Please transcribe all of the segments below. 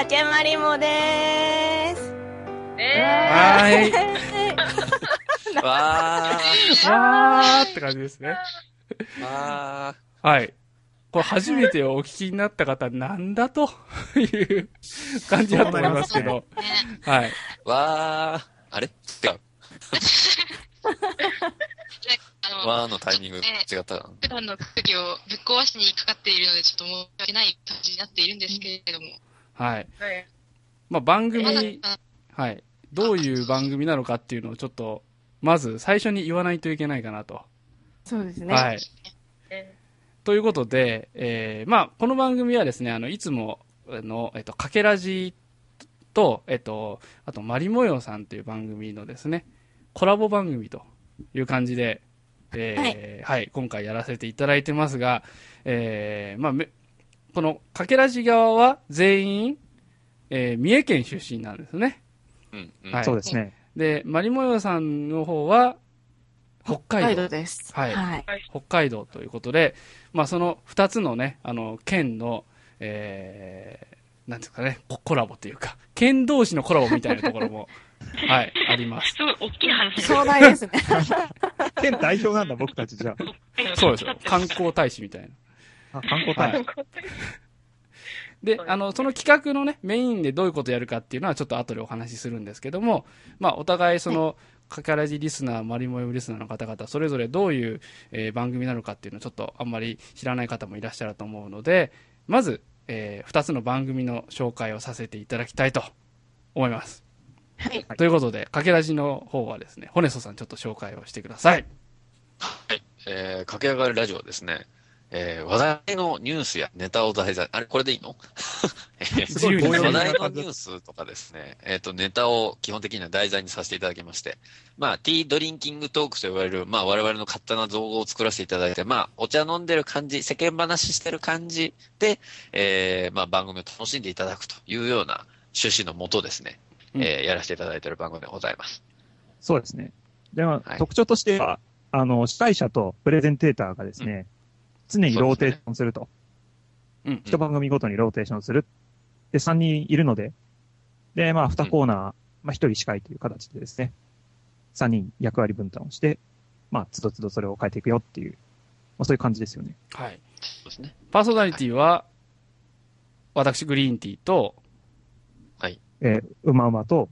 竹まりもでーす。えはい。わー。わーって感じですね。わはい。これ初めてお聞きになった方、なんだという感じだと思いますけど。はい。ー。わー。あれ？違う。あの、わーのタイミング違った。普段の空気をぶっ壊しにかかっているので、ちょっと申し訳ない感じになっているんですけれども。はい。ーはい。まあ、番組、はい。どういう番組なのかっていうのをちょっと、まず最初に言わないといけないかなと。そうですね。はい。えということで、えー、まあ、この番組はですね、あの、いつもの、えっと、かけらじと、えっと、あと、まりもよさんという番組のですね、コラボ番組という感じで、えーはい、今回やらせていただいてますが、えー、まあ、めこのかけらじ側は全員、えー、三重県出身なんですね。うん、うん。はいそうですね。で、まりもよさんの方は、北海道。北海道です。はいはい。北海道ということで、まあ、その二つのね、あの、県の、えー、なんですかね、ココラボというか、県同士のコラボみたいなところも、はい、あります。すごい大きな話です壮大ですね。県代表なんだ、僕たちじゃそうですよ。観光大使みたいな。あ。あ観光大使。でそうで、あの、その企画のね、メインでどういうことやるかっていうのはちょっと後でお話しするんですけども、まあ、お互いその、かからじリスナー、マリモヨリスナーの方々、それぞれどういう、えー番組なのかっていうのをちょっとあんまり知らない方もいらっしゃると思うので、まず、えー二つの番組の紹介をさせていただきたいと思います。はい。ということで、かけらじの方はですね、ホネソさんちょっと紹介をしてください。はい。えー、駆け上がるラジオはですね、えー、話題のニュースやネタを題材、あれ、これでいいの？えー話題のニュースとかですね、えっ、と、ネタを基本的には題材にさせていただきまして、まあ、ティードリンキングトークと呼ばれる、まあ、我々の勝手な造語を作らせていただいて、まあ、お茶飲んでる感じ、世間話してる感じで、えー、まあ、番組を楽しんでいただくというような趣旨のもとですね、うん。えー、やらせていただいている番組でございます。そうですね。でも、はい。特徴としては、あの、司会者とプレゼンテーターがですね、常にローテーションすると。うん。一番組ごとにローテーションする。で、3人いるので、で、まあ、2コーナー、まあ、1人司会という形でですね、3人役割分担をして、まあ、つどつどそれを変えていくよっていう、まあ、そういう感じですよね。はい。そうですね。パーソナリティは、私、グリーンティーと、えー、うまうまと、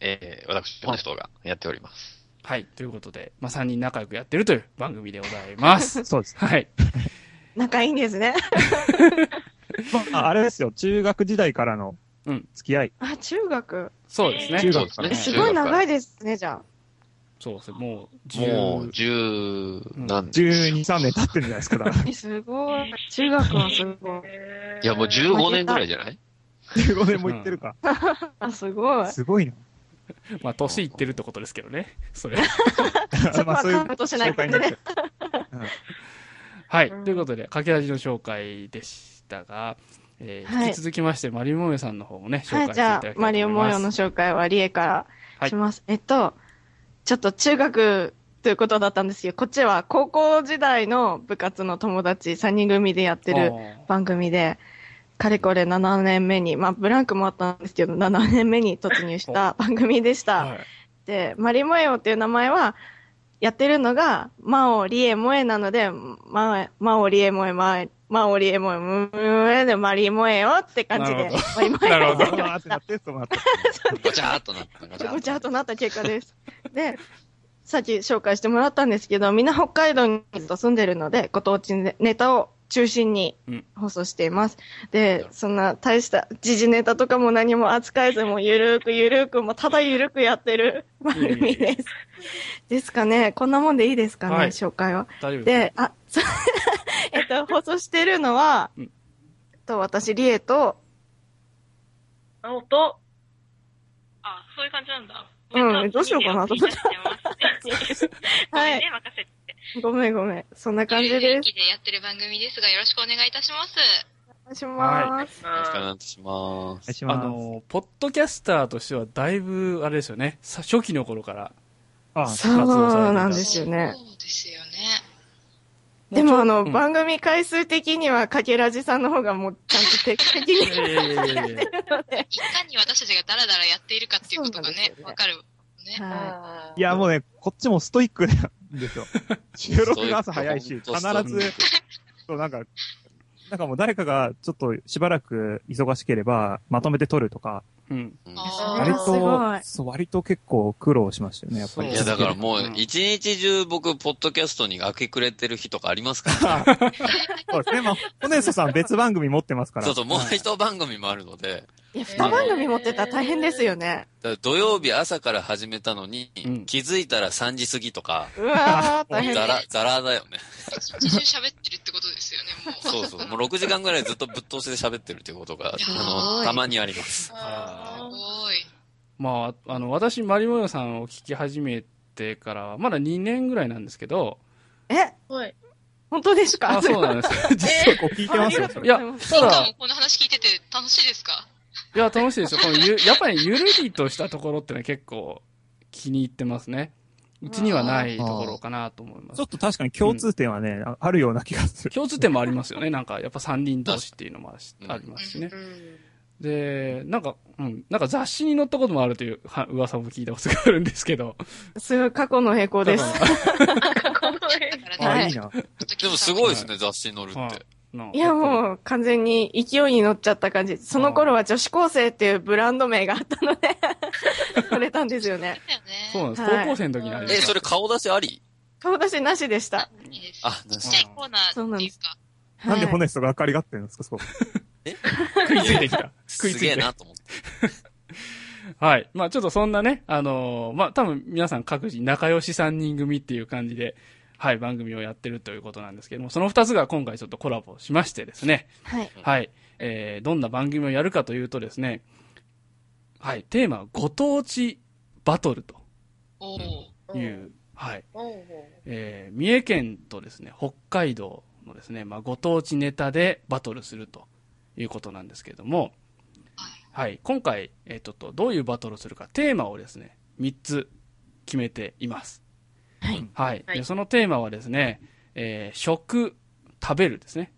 えー、私、ホネストがやっております。はい。ということで、まあ、3人仲良くやってるという番組でございます。そうです。はい。仲いいんですね。ま あ、あれですよ、中学時代からのうん付き合い。あ、中学？そうですね。中そうですね。学からねすごい長いでですね、じゃそうですね。もう、す。もう、10、十何年。12、3年経ってるんじゃないですか。だからあ。えすごい。中学はすごい。えーいや、もう15年ぐらいじゃない？15年も行ってるか。あ、すごい。すごいな。まあ、年いってるってことですけどね。それ。まあ、そういうない紹介になっちゃう。はい。うんということで、駆け味の紹介でしたが、えーはい引き続きまして、マリモメさんの方もね、紹はい、介していじゃあただきたいと、思います。マリオ模様の紹介はリエからします。えっと、ちょっと中学ということだったんですけど、こっちは高校時代の部活の友達3人組でやってる番組で、かれこれ7年目に、まあブランクもあったんですけど、7年目に突入した番組でした。はい。で、マリモエオっていう名前は、やってるのが、マオリエモエなので、ママオリエモエマエ、マオリエモエムエでマリモエオって感じでなるほ、マリモエオなるほどそうなってなって、そうなって。ごちゃーっとなった。ごちゃっとなった結果です。で、さっき紹介してもらったんですけど、みんな北海道に住んでるので、ご当地ネタを中心にうん放送しています。で、そんな大した時事ネタとかも何も扱えず、もうゆるーくゆるーく、もうただゆるくやってる番組です。ですかね。こんなもんでいいですかね、はい紹介は。大丈夫ですで、あ、そう えっと、放送してるのは、うんと私、リエと、青と、あ、そういう感じなんだ。うんどうしようかなと思って は。はいいね、任せて。ごめんごめん。そんな感じ元です。気でやってる番組ですが、よろしくお願いいたします。お願いします。よろしくお願いします。あします。の、ポッドキャスターとしてはだいぶ、あれですよね。さ初期の頃から。あそうなんですよね。そうですよね。でもあの、うん番組回数的には、かけらじさんの方がもうちゃんと定期的にいかに私たちがダラダラやっているかっていうことがねわかる。ね。はいいや、もうね、こっちもストイックなんですよ。収録が朝早いし、必ず、そう、なんか、なんかもう誰かがちょっとしばらく忙しければ、まとめて撮るとか、うん。割とい、そう、割と結構苦労しましたよね、やっぱり。いや、だからもううん一日中僕、ポッドキャストに明け暮れてる日とかありますからね。そうですね。まあ、ホネストさん別番組持ってますから。そうそう、もう一番組もあるので、いや、二番組持ってたら大変ですよね。土曜日朝から始めたのに、うん気づいたら3時過ぎとか、うわー、大変ザラ、ザラだよね。一日中喋ってるってことですよね、もう。そうそう。もう6時間ぐらいずっとぶっ通しで喋ってるっていうことが、あの、たまにあります。すごい。まあ、あの、私、マリモヨさんを聞き始めてから、まだ2年ぐらいなんですけど、え、はい。本当ですか？あ、そうなんですよ。実際結構聞いてますよ、それ。いや、た今だも、この話聞いてて楽しいですか？いや、楽しいですよ。このゆ、やっぱりゆるりとしたところってのは結構気に入ってますね。うちにはないところかなと思いますちょっ。と確かに共通点はね、ああるような気がする。共通点もありますよね。なんか、やっぱ三人同士っていうのもあるしうんありますしね。うん。で、なんか、うん、なんか雑誌に載ったこともあるというは噂も聞いたことがあるんですけど。すごい過去の並行です。だかこの絵だからあ、ねいいな。でもすごいですね、雑誌に載るっらて。いや、もう完全に勢いに乗っちゃった感じ。その頃は女子高生っていうブランド名があったので、取れたんですよね。そうなんです。はい高校生の時にありまえ、した。それ顔出しあり？顔出しなしでした。いいです。あ、ちっちゃいコーナーっていうか。なんではいホネストがっかりがってるんですか、そう。食いついてきた。食いつすげえいて。なと思って。はい。まあちょっとそんなね、あのーまあ多分皆さん各自仲良し3人組っていう感じで、はい、番組をやってるということなんですけども、その2つが今回ちょっとコラボしましてですね、はい。はい。えー、どんな番組をやるかというとですね、はい、テーマはご当地バトルと。いう、はい。えー、三重県とですね、北海道のですね、まあ、ご当地ネタでバトルするということなんですけれども、はい、今回、えー、ちょっとどういうバトルをするか、テーマをですね、3つ決めています。はい。はい。はいでそのテーマはですね、えー食、食べるですね。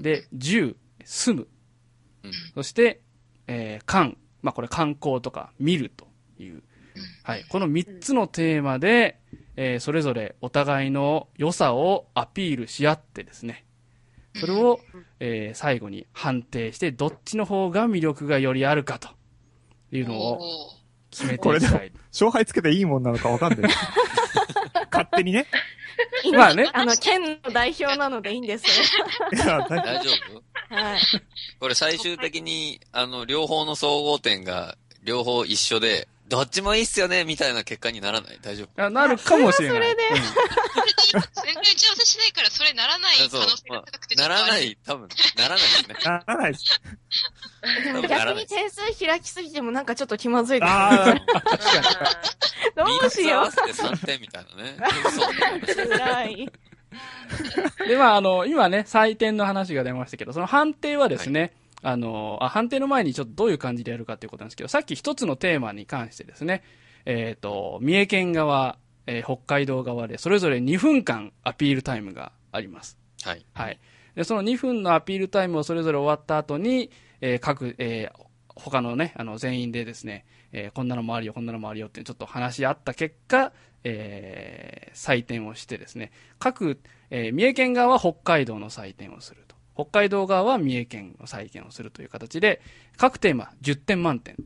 で、住、住む。うんそして、えー観、まあこれ観光とか見るという。はい。この3つのテーマで、えーそれぞれお互いの良さをアピールし合ってですね、それを、えー最後に判定して、どっちの方が魅力がよりあるかというのを決めてこれでもいきたい。勝敗つけていいもんなのかわかんない。勝手にね。まあね。あの、県の代表なのでいいんですいや、大大丈夫？よ。はい。これ最終的に、あの、両方の総合点が、両方一緒で、どっちもいいっすよね、みたいな結果にならない？大丈夫？あなるかもしれない。それはそれでうん 全然打ち合わせしないから、それならない可能性が高くて、ちょなっとあれらない、多分、ならないですね。ならないです。でも逆に点数開きすぎてもなんかちょっと気まずいです。ああ、どうしよ三つ合わせて3点みたいなね。い。で、まあ、あの、今ね、採点の話が出ましたけど、その判定はですね、あの、あ、判定の前にちょっとどういう感じでやるかということなんですけど、さっき一つのテーマに関してですね、えっ、と、三重県側、えー北海道側で、それぞれ2分間アピールタイムがあります。はい。はい。で、その2分のアピールタイムをそれぞれ終わった後に、えー各、えー他のね、あの、全員でですね、えーこんなのもあるよ、こんなのもあるよってちょっと話し合った結果、えー採点をしてですね、各、えー三重県側は北海道の採点をすると。北海道側は三重県の採点をするという形で、各テーマ10点満点。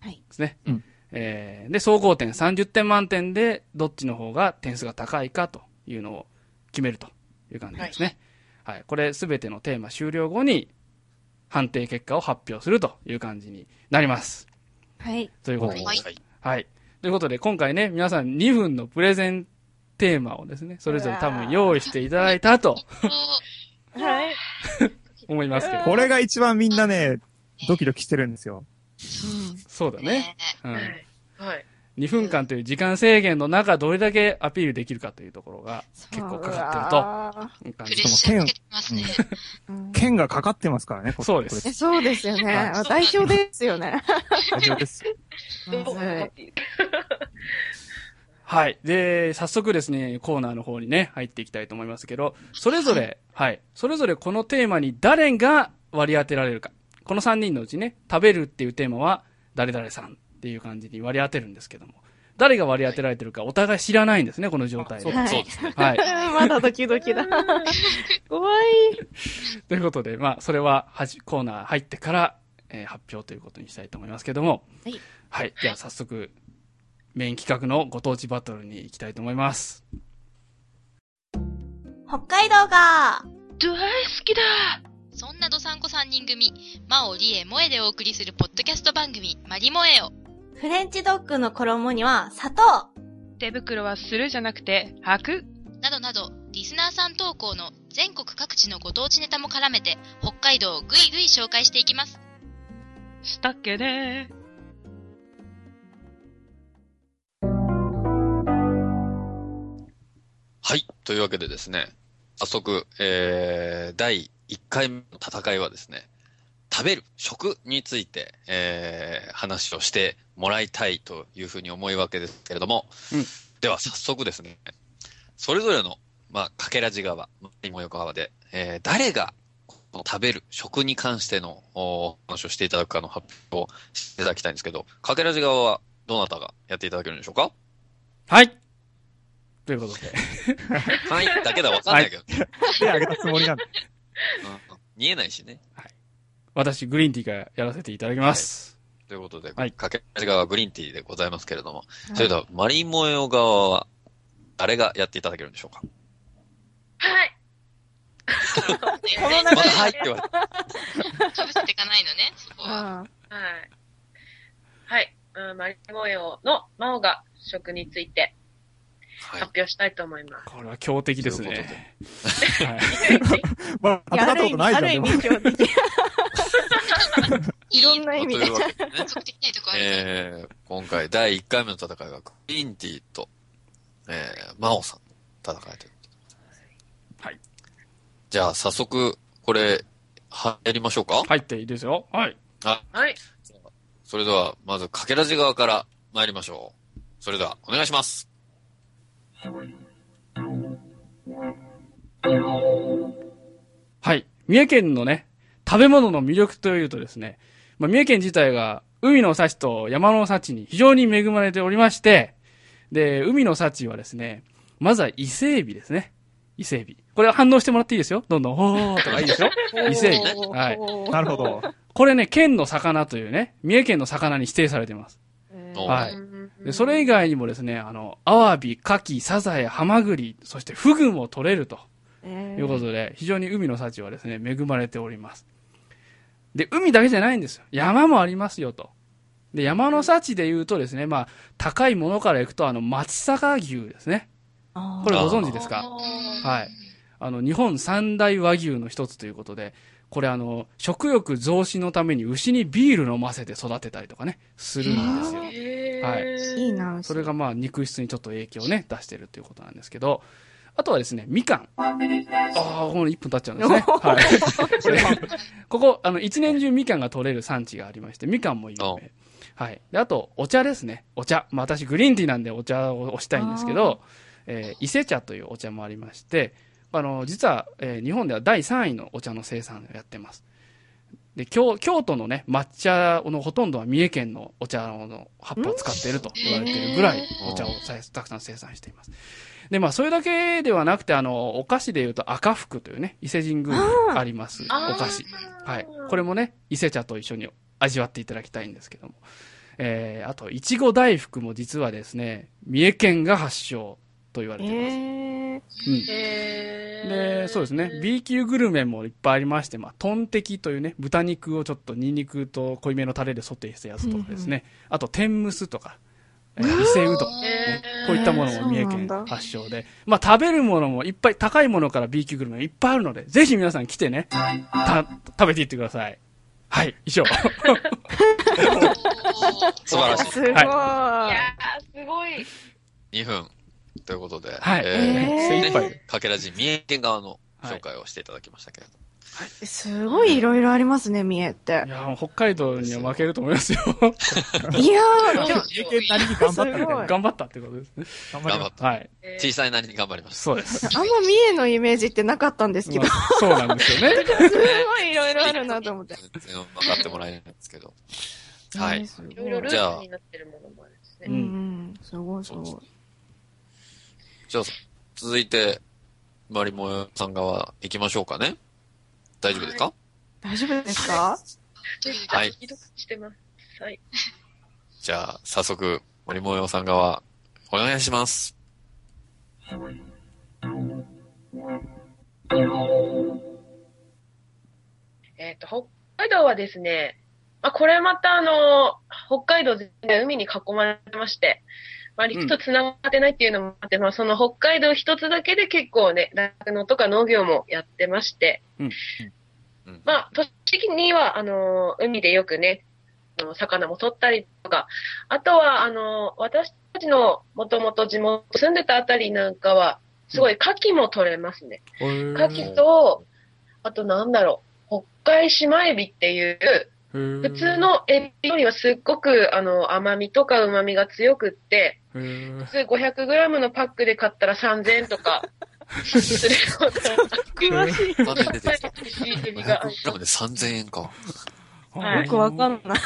はいですね。うんえーで、総合点30点満点で、どっちの方が点数が高いかというのを決めるという感じですね。はい。これすべてのテーマ終了後に判定結果を発表するという感じになります。はい。ということで。はいはい。ということで、今回ね、皆さん2分のプレゼンテーマをですね、それぞれ多分用意していただいたとはい。思いますけど。これが一番みんなね、ドキドキしてるんですよ。そうだね。うん。はい。はい。2分間という時間制限の中、どれだけアピールできるかというところが結構かかってるという感プレじです。ッシャーつけてますね。うん剣がかかってますからね、こそうですそうですよね。は代表ですよね。れ大丈夫です。はいはい。で、早速ですね、コーナーの方にね、入っていきたいと思いますけど、それぞれ、はい。それぞれこのテーマに誰が割り当てられるか。この3人のうちね、食べるっていうテーマは、誰々さんっていう感じに割り当てるんですけども。誰が割り当てられてるかお互い知らないんですね、この状態で。はいそうですね。はい。まだドキドキだ。怖い。ということで、まあ、それは、はじ、コーナー入ってから、えー発表ということにしたいと思いますけども。はい。はい。では、早速、メイン企画のご当地バトルに行きたいと思います。北海道が、大好きだそんなドサンコ3人組、マオ、リエ、モエでお送りするポッドキャスト番組、マリモエを。フレンチドッグの衣には砂糖。手袋はするじゃなくて、履く。などなど、リスナーさん投稿の全国各地のご当地ネタも絡めて、北海道をぐいぐい紹介していきます。したっけねはい。というわけでですね、早速、えー、第1回目の戦いはですね、食べる、食について、えー、話をしてもらいたいというふうに思いわけですけれども、うんでは早速ですね、それぞれの、まあ、かけらじ側、もよ側で、えー、誰が、この食べる、食に関してのお話をしていただくかの発表をしていただきたいんですけど、かけらじ側はどなたがやっていただけるんでしょうか？はい。ということで。はい。だけではわかんないけど、手挙げたつもりなんで。うん見えないしね。私、グリーンティーからやらせていただきます。ということで、はいかけ側はグリーンティーでございますけれども、それでは、マリモエオ側は、誰がやっていただけるんでしょうか？はい。このまだはいって言われて。かぶせていかないのね、そこは。あはい。はい。うん、マリモエオのマオが食についてはい発。表したいと思います。これは強敵ですというね。こはい。まあ、あ。戦ったことないじゃん。ある意味、強敵。いろんなと意味で。えー、今回第1回目の戦いは、グリーンティーと、えー、マオさんの戦いということで。はい。じゃあ、早速、これ、入りましょうか？入っていいですよ。はい。はい。それでは、まず、かけらじ側から参りましょう。それでは、お願いします。はい。三重県のね、食べ物の魅力というとですね、まあ、三重県自体が海の幸と山の幸に非常に恵まれておりまして、で、海の幸はですね、まずは伊勢海老ですね。伊勢海老。これ反応してもらっていいですよ？どんどん、ほーとかいいですよ。伊勢海老。はい。なるほど。これね、県の魚というね、三重県の魚に指定されています。はいで、それ以外にもですね、あの、アワビ、カキ、サザエ、ハマグリ、そしてフグも取れると。えということで、非常に海の幸はですね、恵まれております。で、海だけじゃないんですよ。山もありますよと。で、山の幸で言うとですね、まあ、高いものから行くと、あの、松阪牛ですね。あこれご存知ですか？はい。あの、日本三大和牛の一つということで、これあの、食欲増進のために牛にビール飲ませて育てたりとかね、するんですよ。へはいーいいな。それがまあ肉質にちょっと影響をね、出してるということなんですけど、あとはですね、みかん。ああ、これ1分経っちゃうんですね。はい。ここ、あの、一年中みかんが取れる産地がありまして、みかんも有お名。はい。で、あと、お茶ですね。お茶。まあ私、グリーンティーなんでお茶を推したいんですけど、えー伊勢茶というお茶もありまして、あの、実は、えー日本では第3位のお茶の生産をやってます。で、京京都のね、抹茶のほとんどは三重県のお茶の葉っぱを使っていると言われているぐらいお茶をさたくさん生産しています。で、まあ、それだけではなくて、あの、お菓子で言うと赤福というね、伊勢神宮にありますお菓子。はい。これもね、伊勢茶と一緒に味わっていただきたいんですけども。えー、あと、いちご大福も実はですね、三重県が発祥と言われています。えうん。へーで、そうですね。B 級グルメもいっぱいありまして、まあ、トンテキというね、豚肉をちょっとニンニクと濃いめのタレでソテーしたやつとかですね。あと、天むすとか、えー伊勢うどん、ねこういったものも三重県発祥で。まあ、食べるものもいっぱい、高いものから B 級グルメいっぱいあるので、ぜひ皆さん来てね、た、食べていってください。はい、以上。素晴らしい。すごい。いやー、すごい。2分。ということで、はいえーえー精一杯。かけらじ三重県側の紹介をしていただきましたけれど。すごいいろいろありますね、三重ってい。や、北海道には負けると思いますよ。いやー、そう経験なりに頑張ったみたいな。頑張ったってことですね。頑張った。はい。えー小さいなりに頑張ります。そうです。あんま三重のイメージってなかったんですけど、まあそうなんですよね。すごいいろいろあるなと思って。全然分かってもらえないんですけど。はい。いろいろルじゃあーツになってるものもあるんですうんうね。ん、すごいすごい。じゃあ、続いて、マリモヨさん側行きましょうかね。大丈夫ですか？大丈夫ですか？はい。じゃあ、早速、マリモヨさん側、お願いします。えっ、と、北海道はですね、まあ、これまたあの、北海道全然海に囲まれてまして、まあ、陸と繋がってないっていうのもあって、まあ、その北海道一つだけで結構ね、酪農とか農業もやってまして、うん。うん。まあ、都市的には、あの、海でよくね、あの魚も取ったりとか、あとは、あの、私たちのもともと地元住んでたあたりなんかは、すごい牡蠣も取れますね。牡蠣と、あとなんだろう、北海島エビっていう、普普通、のエビよりはすっごくあの甘みとか旨みが強くって、普通 500g のパックで買ったら3000円とかするような詳しい。画面出てきた。美味しいエビが。500g で3000円か。はいよくわかんない。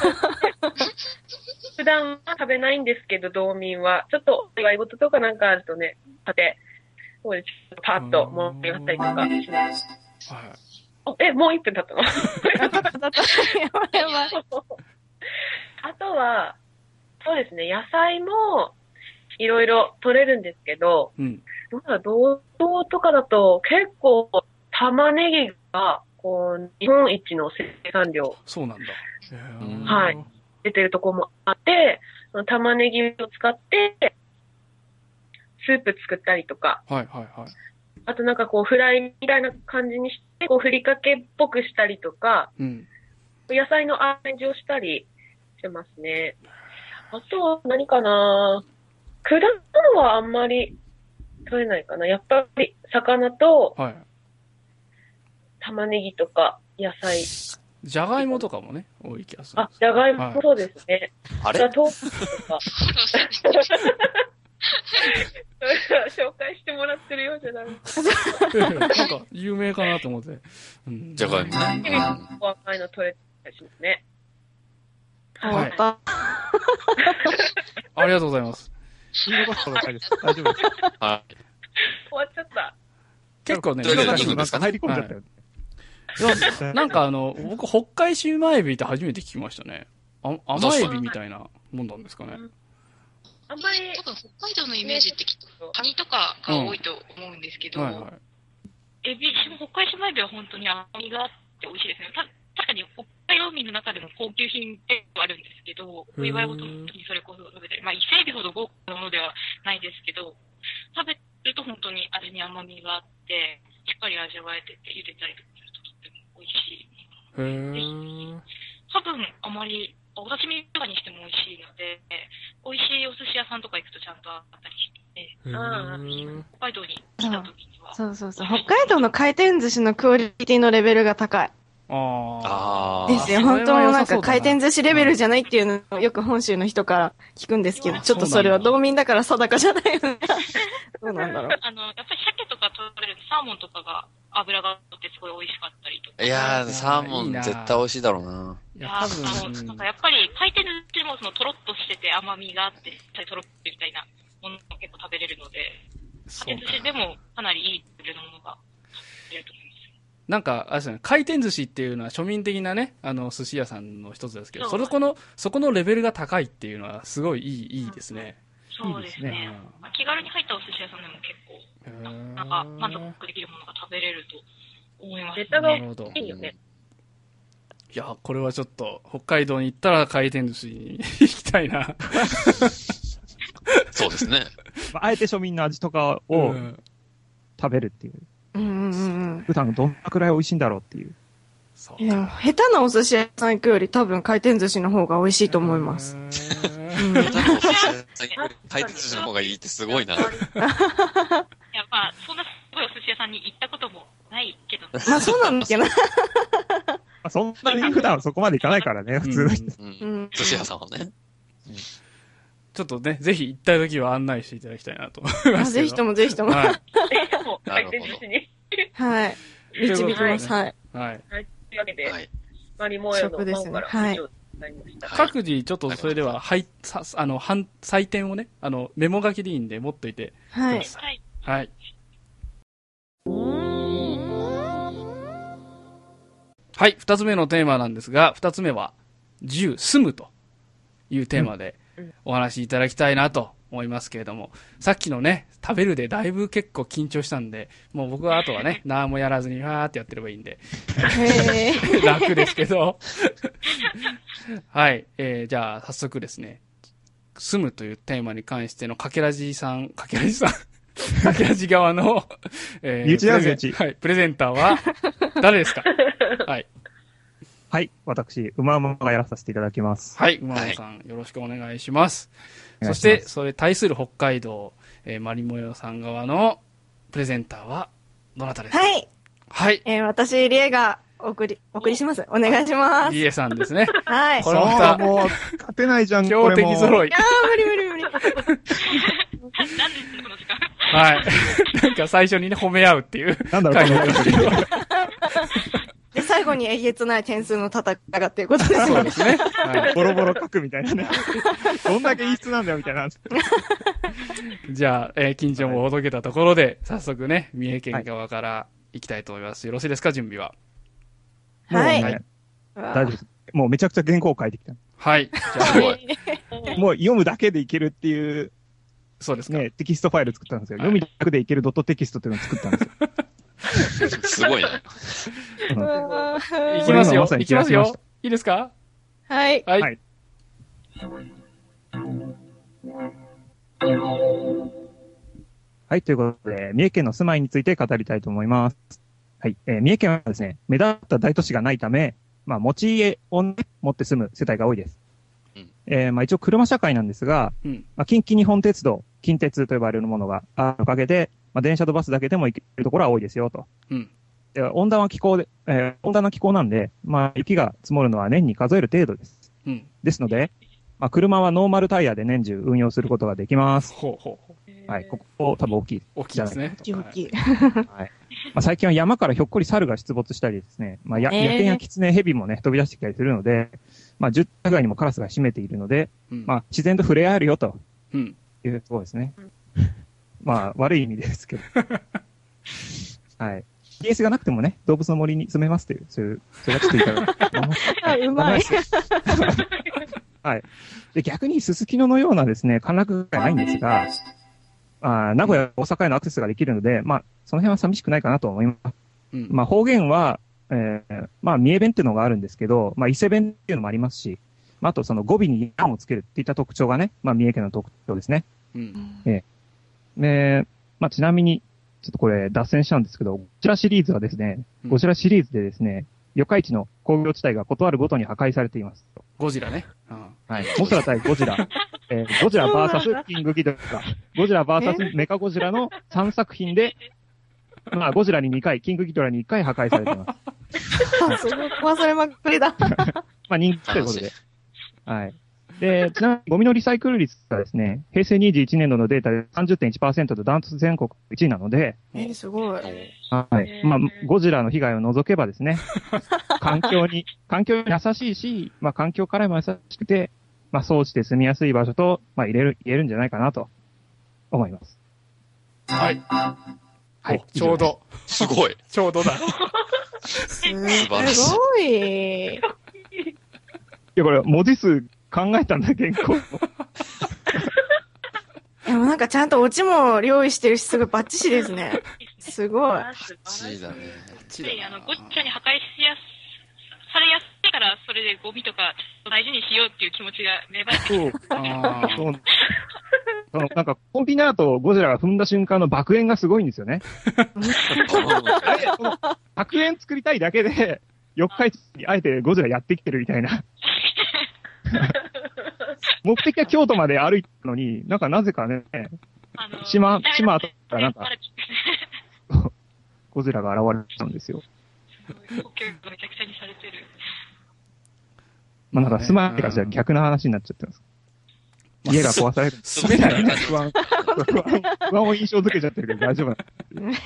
普段は食べないんですけど、道民は。ちょっとお祝い事とかなんかあるとね、食べ、パッと盛り上がったりとかします。はいあえ、もう1分経ったの？あとは、そうですね、野菜もいろいろ取れるんですけど、うん。どうだ、道東とかだと結構玉ねぎが、こう、日本一の生産量そうなんだ。はい。出てるところもあって、その玉ねぎを使って、スープ作ったりとか、はいはいはい。あとなんかこうフライみたいな感じにして、こうふりかけっぽくしたりとか、うん。野菜のアレンジをしたりしてますね。あとは何かな果物はあんまり取れないかな。やっぱり魚とはい。玉ねぎとか野菜。じゃがいもとかもね、多い気がするんあ。じゃがいももそうですね。あれ？あと豆腐とか。紹介してもらってるようじゃないなんか、有名かなと思って。うんじゃがいもね。テレビも赤いの取れたりしますね。はい終わった。ありがとうございます。言い残すことないです。大丈夫です。はい。終わっちゃった。結構ね、というわけで難しい二分ですか？入り込んじゃったよ。いやなんかあの、僕、北海島エビって初めて聞きましたね。あ甘エビみたいなもんなんですかね。あんまり、多分北海道のイメージってきっとカニとかが多いと思うんですけど、はいはい。エビ、北海島エビは本当に甘みがあって美味しいですね。た確かに北海道民の中でも高級品ではあるんですけど、お祝い事の時にそれこそ食べたり、まあ伊勢エビほど豪華なものではないですけど、食べると本当に味に甘みがあって、しっかり味わえてて、茹でたりとかするととっても美味しい。へー。多分あまり、お刺身とかにしても美味しいので、美味しいお寿司屋さんとか行くとちゃんとあったりして、へー北海道に来た時には、そうそうそう。北海道の回転寿司のクオリティのレベルが高い。ああですよ。本当なんか回転寿司レベルじゃないっていうのをよく本州の人から聞くんですけど、あちょっとそれは道民だから定かじゃないよね。どうなんだろう。あの、やっぱり鮭とか取れるとサーモンとかが油が乗ってすごい美味しかったりとか。いやー、サーモン絶対美味しいだろうな。いや、多あの、分、なんかやっぱり回転寿司もそのとろっとしてて甘みがあって、とろっとみたいなものも結構食べれるので、回転寿司でもかなりいいレベルのものが食べれると思います。なんか、あれですよね、回転寿司っていうのは庶民的なね、あの、寿司屋さんの一つですけど、そこの、そこのレベルが高いっていうのは、すごいいい、いいですね。そうですね。いいですねまあ、気軽に入ったお寿司屋さんでも結なんか満足できるものが食べれると思います、ネタがなるほど。いいよね。いや、これはちょっと、北海道に行ったら回転寿司に行きたいな。そうですね。まああえて庶民の味とかをうん食べるっていう。うんうんうん普段どんなくらい美味しいんだろうっていう。いや、下手なお寿司屋さん行くより多分回転寿司の方が美味しいと思います。回転寿司の方がいいってすごいな。いや、まあ、そんなすごいお寿司屋さんに行ったこともないけど まあそうなんだけど。まあ、そんなに普段そこまで行かないからね、普通の人。寿司屋さんはね。ちょっとね、ぜひ行った時は案内していただきたいなと思いますけど。あぜひともぜひとも。はい。回転寿司に。はい。導きます。はい。はい。はい。というわけで、はい。マリモーヨの食ですね方から以上になりました。はい各自、ちょっとそれでは、はい、さ、あの、反、採点をね、あの、メモ書きでいいんで持っといてはいくだ。さい。はい。はい。はい、二つ目のテーマなんですが、二つ目は、住、住むというテーマでうんお話しいただきたいなと思いますけれども、さっきのね、食べるでだいぶ結構緊張したんで、もう僕はあとはね、何もやらずにわーってやってればいいんで、へー 楽ですけど。はい。えー、じゃあ、早速ですね。住むというテーマに関してのかけらじさん、かけらじさん、かけらじ側の、え身内だよプレゼン身内はい、プレゼンターは、誰ですか？はい。はい。私、馬馬がやらさせていただきます。はい、馬野さん、よろしくお願いします。そして、それ対する北海道、えー、マリモヨさん側のプレゼンターは、どなたですか？はい。はい。えー、私、リエがお送り、お送りします。お願いします。リエさんですね。はい。これまたもう、勝てないじゃん、強敵揃い。い。あー、無理無理無理。何ですか、この時間？はい。なんか最初にね、褒め合うっていうなんだろう、この で、最後にえげつない点数の戦いっていうことですよね。そうですね。はい。ボロボロ書くみたいなね。どんだけいい質なんだよ、みたいな。じゃあ、えー緊張もほどけたところで、早速ね、三重県側から行きたいと思います。よろしいですか、準備は？はい大丈夫です。もうめちゃくちゃ原稿を書いてきた。はい。じゃあ、すごい。もう読むだけでいけるっていう、そうですか。ね、テキストファイル作ったんですよ。はい読みだけでいけるドットテキストっていうのを作ったんですよ。すごいね。うわー行きますよ。まさに行きますよ。いいですか？はい。はい。はいはい、ということで、三重県の住まいについて語りたいと思います。はい、えー三重県はですね、目立った大都市がないため、まあ、持ち家を、ね、持って住む世帯が多いです。うんえーまあ、一応車社会なんですが、うん。まあ、近畿日本鉄道、近鉄と呼ばれるものがあるおかげで、まあ、電車とバスだけでも行けるところは多いですよ、と。うん。で温暖は気候で、えー温暖な気候なんで、まあ、雪が積もるのは年に数える程度です。うん。ですので、まあ、車はノーマルタイヤで年中運用することができます。ほうほうほはい、ここ多分大きい。う。大きいですね。大きい大きい。まあ、最近は山からひょっこり猿が出没したりですね、まあ、や、えー野犬やキツネ、ヘビもね、飛び出してきたりするので、まあ、住宅街にもカラスが占めているので、うん。まあ、自然と触れ合えるよとうん。いうところですね。まあ、悪い意味ですけど。はい。PS がなくてもね、動物の森に住めますという、そういう、それはちょっといいかなと思います。あうまい。はい。で、逆に、すすきののようなですね、歓楽がないんですが、あー名古屋、大阪へのアクセスができるので、まあ、その辺は寂しくないかなと思います。うん。まあ、方言は、えーまあ、三重弁っていうのがあるんですけど、まあ、伊勢弁っていうのもありますし、まあ、あとその語尾にやんをつけるっていった特徴がね、まあ、三重県の特徴ですね。うん。で、まあ、ちなみに、ちょっとこれ脱線しちゃうんですけど、ゴジラシリーズはですね、うんゴジラシリーズでですね、四日市の工業地帯が断るごとに破壊されています。ゴジラね。うん。はい。モスラ対ゴジラ。えーゴジラバーサスキングギドラ。ゴジラバーサスメカゴジラの3作品で、まあ、ゴジラに2回、キングギドラに1回破壊されています。あすごい忘れまくりだ。まあ、人気ということで。はい。で、ちなみにゴミのリサイクル率がですね、平成21年度のデータで30.1%とダントツ全国1位なので、えー、すごい。はい。まあ、ゴジラの被害を除けばですね、環境に、環境に優しいし、まあ、環境からも優しくて、まあ、装置で住みやすい場所と、まあ、入れる、言えるんじゃないかなと思います。はい。はいおちょうど、すごい。ちょうどだ。す晴らしいすごい。いや、これ、文字数考えたんだ、原稿。でもなんかちゃんとオチも用意してるし、すごいバッチシですね。すごい。素晴らしいチーだね。あの、ごっちゃに破壊しやす、されやすいから、それでゴミとか大事にしようっていう気持ちが芽生えてきそう。あーそう。そのなんか、コンビナートをゴジラが踏んだ瞬間の爆炎がすごいんですよね。あれ その爆炎作りたいだけで、四日市にあえてゴジラやってきてるみたいな。目的は京都まで歩いたのに、なんかなぜかね、あの島島後からなんかゴジラが現れたんですよ。補給がめちゃくちゃにされてる。まあなんか住まいがじゃあ逆な話になっちゃってます。家が壊される。住めない感じ不安、不安、不安を印象づけちゃってるけど大丈夫なの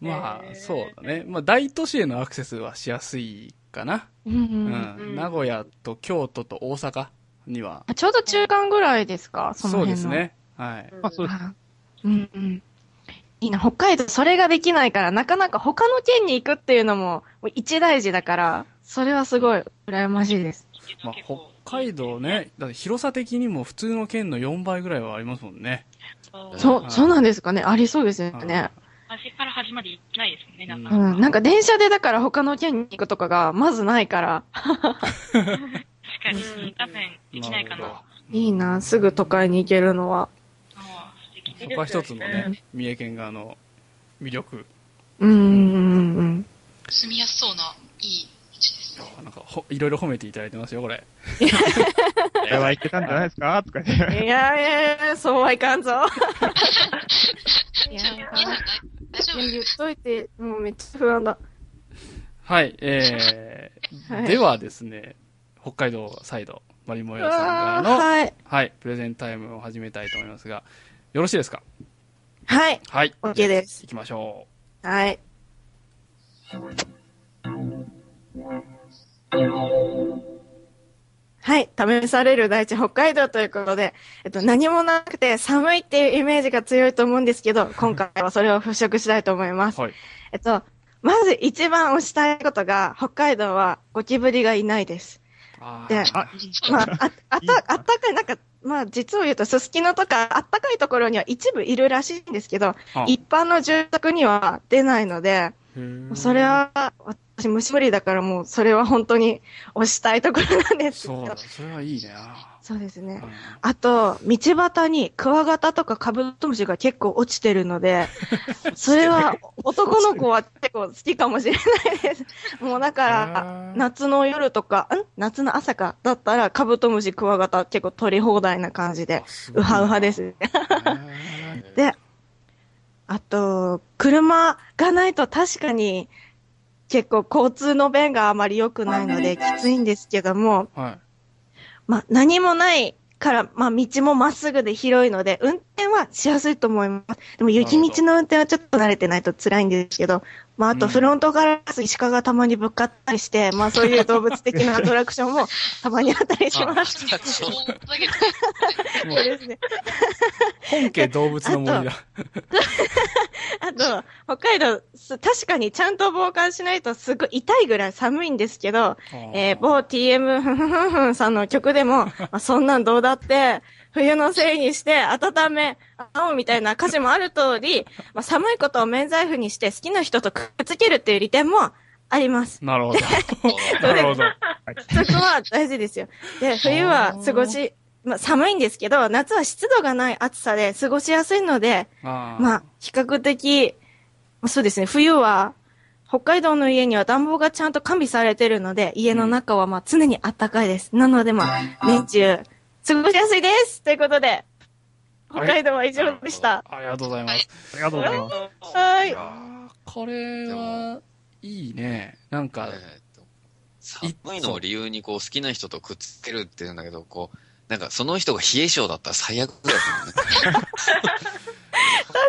まあ、そうだね。まあ、大都市へのアクセスはしやすいかな。うんううんん。名古屋と京都と大阪には。あちょうど中間ぐらいですか？そのそう。ですね。はい。あ、そうです。あうんうん。いいな、北海道それができないから、なかなか他の県に行くっていうのももう一大事だから、それはすごい羨ましいです。まあ、北海道ね、だって広さ的にも普通の県の4倍ぐらいはありますもんね。そう、はいそうなんですかね。ありそうですよね。端から端まで行ってないですもんね、なかなか。うん。なんか電車でだから他の県に行くとかがまずないから、確かに新幹線できないかな。なるほあいいな、すぐ都会に行けるのは。そこは一つのね、三重県側の魅力。うんうんうんうん。住みやすそうな、いい街です。なんかほ、いろいろ褒めていただいてますよ、これ。これは言ってたんじゃないですか？とか言って。いやいやいや、そうはいかんぞ。いや大大丈夫？言っといて、もうめっちゃ不安だ。はい、えー はいではですね、北海道サイド、マリモヤさんからあの、はい。はい、プレゼンタイムを始めたいと思いますが、よろしいですか？はい。はい。OK です行きましょはい。はい。試される大地北海道ということで、えっと、何もなくて寒いっていうイメージが強いと思うんですけど、今回はそれを払拭したいと思いまう。す。はい。えっと、まず一番推したいことが、北海道はゴキブリがいないです。でまあ、あ、あった、あったかい、なんか、まあ、実を言うと、すすきのとか、あったかいところには一部いるらしいんですけど、あ一般の住宅には出ないので、それは、私虫無理だからもう、それは本当に推したいところなんですけどそうだ、それはいいね。あそうですねー。うんあと、道端にクワガタとかカブトムシが結構落ちてるので、それは男の子は結構好きかもしれないです。もうだから、夏の夜とか、ん？夏の朝か、だったらカブトムシ、クワガタ結構取り放題な感じで、うはうはですね。で、あと、車がないと確かに結構交通の便があまり良くないのできついんですけども、はい。まあ、何もないから、まあ、道もまっすぐで広いので、運転はしやすいと思います。でも、雪道の運転はちょっと慣れてないと辛いんですけど、まあ、あと、うんフロントガラス、鹿がたまにぶっかったりして、まあ、そういう動物的な アトラクションもたまにあったりします。そうだけど、もそうですね。本家動物の森だ。あと、北海道、す確かにちゃんと防寒しないとすごい痛いぐらい寒いんですけど、えー、某 TM ふんふんふんさんの曲でも、まあ、そんなんどうだって、冬のせいにして温め、青みたいな歌詞もある通り、まあ、寒いことを免罪符にして好きな人とくっつけるっていう利点もあります。なるほど。なるほど。そこは大事ですよ。で、冬は過ごし、まあ、寒いんですけど、夏は湿度がない暑さで過ごしやすいので、あーまあ、比較的、まあそうですね、冬は、北海道の家には暖房がちゃんと完備されてるので、家の中はまあ常に暖かいです。なのでまあ、年中、過ごしやすいですということで、北海道は以上でした。ありがとうございます。ありがとうございます。はい。あーこれは、いいね。なんか、えーと寒いのを理由にこう好きな人とくっつけるっていうんだけど、こう、なんかその人が冷え性だったら最悪だよね。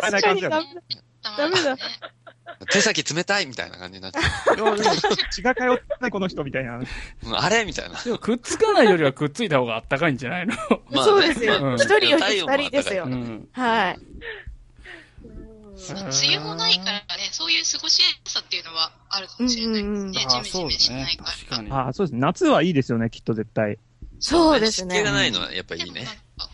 確かにダメだ。ダメだ。手先冷たいみたいな感じになっちゃでもでも血が通ってないこの人みたいな。う。うんあれみたいな。でもくっつかないよりはくっついた方があったかいんじゃないの？まあね。そうですよ。うん。一人より二人ですよ。うん。はい。梅雨もないからね、そういう過ごしやすさっていうのはあるかもしれないですね。ジあーそうメジメしない。から。確かに。ああ、そうですね。夏はいいですよね、きっと絶対。そうですね湿気が。ないのはやっぱいいね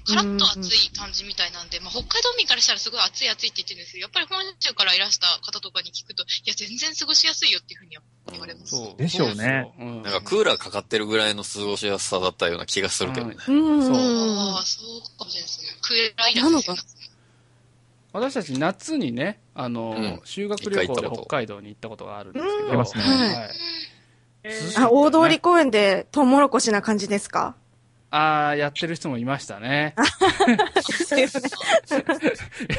カラッと暑い感じみたいなんで、まあ、北海道民からしたらすごい暑い暑いって言ってるんですけど、やっぱり本州からいらした方とかに聞くと、いや、全然過ごしやすいよっていうふうには言われます。そう。でしょうねなんかクーラーかかってるぐらいの過ごしやすさだったような気がするけどね。うん。そうああ、そうかもしれないですね。クーラーいらずですよね。私たち夏にね、あの、うん修学旅行で北海道に行ったことがあるんですけど、うん行きますねはい。涼しかったねあ、大通公園でトウモロコシな感じですか？ああ、やってる人もいましたね。や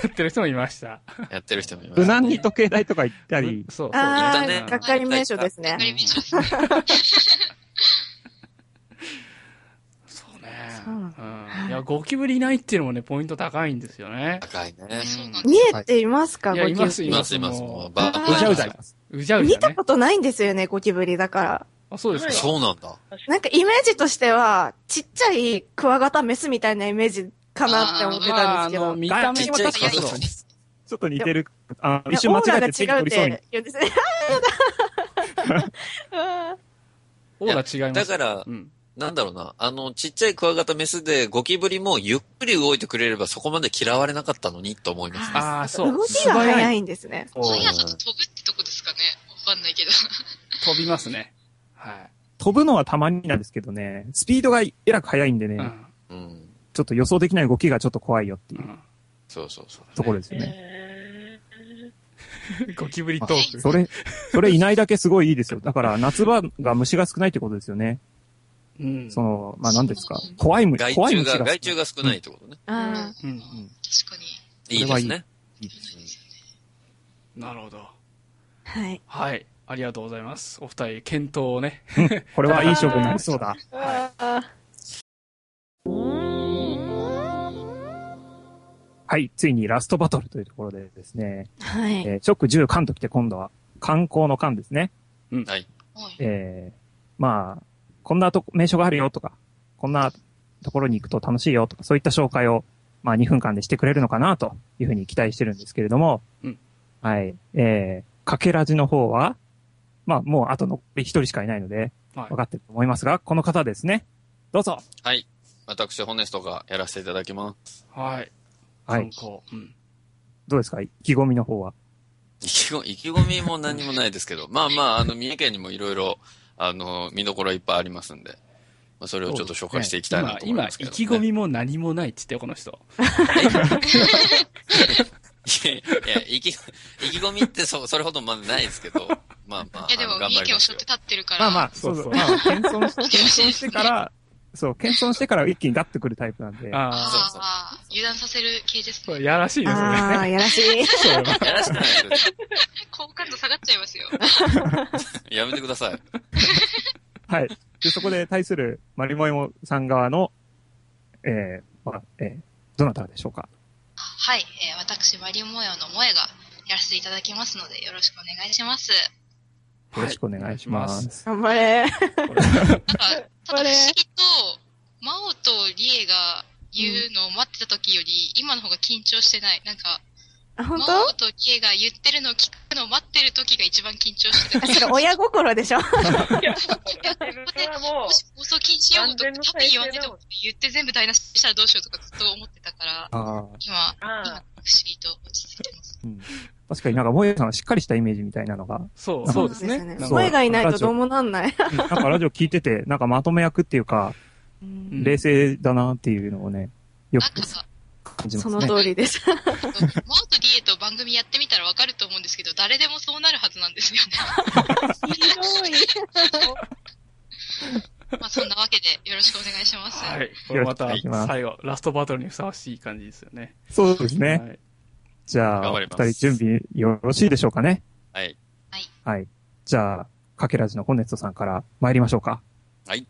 ってる人もいました。やってる人もいます、無難に時計台とか行ったり、そうそう。あ行ったねあ、がっかり名所ですねわか。りました。そうね。そうなんだうん。いや、ゴキブリいないっていうのもね、ポイント高いんですよね。高いね。そうなんです見えていますか、いやゴキブリ。いますいます、います。もうじゃうじゃいます。うじゃうじゃね見たこ。とないんですよね、ゴキブリだから。あ、そうですか。そうなんだ。なんかイメージとしては、ちっちゃいクワガタメスみたいなイメージかなって思ってたんですけど。見た目ちっちゃい確かそうちょっと似てる。あ一瞬間違えて手オーラが違うっに取りそうに。オーラ 違います。だからうん。なんだろうな。あの、ちっちゃいクワガタメスでゴキブリもゆっくり動いてくれればそこまで嫌われなかったのにと思います。ああ、そう。動きが早いんですね。速さと飛ぶってとこですかね。わかんないけど。飛びますね。はい。飛ぶのはたまになんですけどね、スピードがえらく速いんでね、うん。うん。ちょっと予想できない動きがちょっと怖いよっていううんそうそうそう。ところですよね。え ゴキブリトーク。それ、それいないだけすごいいいですよ。だから夏場が虫が少ないってことですよね。うん。その、まあ何ですか。怖い虫、怖い虫が。害虫が少ないってことね。あうん。確かに。いいですね。いいですなるほど。ーはい。はい。ありがとうございます。お二人、検討をね。これはいい勝負になりそうだ。あはい、ついにラストバトルというところでですね、ーはい。えー、直10巻ときて今度は観光の巻ですね。はい。はい。えー、まあ、こんなとこ、名所があるよとか、こんなところに行くと楽しいよとか、そういった紹介を、まあ2分間でしてくれるのかなというふうに期待してるんですけれども、うんはい、えー、かけらじの方は、まあもうあと残り一人しかいないので、はい分かってると思いますが、この方ですね。どうぞ。はい。私、ホネストがやらせていただきます。はい。はい。うん。どうですか？意気込みの方は？意気込意気込みも何もないですけど、まあまあ、あの、三重県にもいろいろ、あの、見どころいっぱいありますんで、まあ、それをちょっと紹介していきたいな今、と思い今、ますけど、意気込みも何もないって言ってよ、この人。いやいや、意気、意気込みってそ、それほどまだないですけど、まあまあ、いやでも、あの頑三重県を背負って立ってるから。まあまあ、そうそう。まあ、謙遜し、謙遜してから、そう、謙遜してから一気にガッとくるタイプなんで。あそうそうああ、油断させる系ですあ、ね。やらしいね、それああ、ね。やらしい。そうやらしくないですよ。好感度下がっちゃいますよ。やめてください。はい。で、そこで対するマリモエモさん側の、えー、まあ、えー、どなたでしょうか？はい、えー私、マリモヤの萌えがやらせていただきますので、よろしくお願いします。よろしくお願いします。頑張れ。なんか、ただ不思議と、マオとリエが言うのを待ってた時より、今の方が緊張してない。なんか、あ、本マ当オとリエが言ってるのを聞くのを待ってる時が一番緊張してる。あ、それ親心でしょ？いや、自分はももし放送禁止用語とか安全の多分言わないとか言って全部台無ししたらどうしようとかずっと思ってたから、今、あ今、あ不思議と落ち着いてます。うん。確かになんか、モエさんはしっかりしたイメージみたいなのが、そう、そうですね。そう。なんか声がいないとどうもなんない。う。んなんかラジオ聞いてて、なんかまとめ役っていうか、ん。冷静だなっていうのをね、よくなんかさ、感じますそのね。通りです。マオとリエと番組やってみたらわかると思うんですけど、誰でもそうなるはずなんですよね。まあそんなわけでよろしくお願いします。はい。これまた最後、ラストバトルにふさわしい感じですよね。そうですね。はい。じゃあ、二人準備よろしいでしょうかね。はい。はい。じゃあ、かけらじのホネストさんから参りましょうか。はい。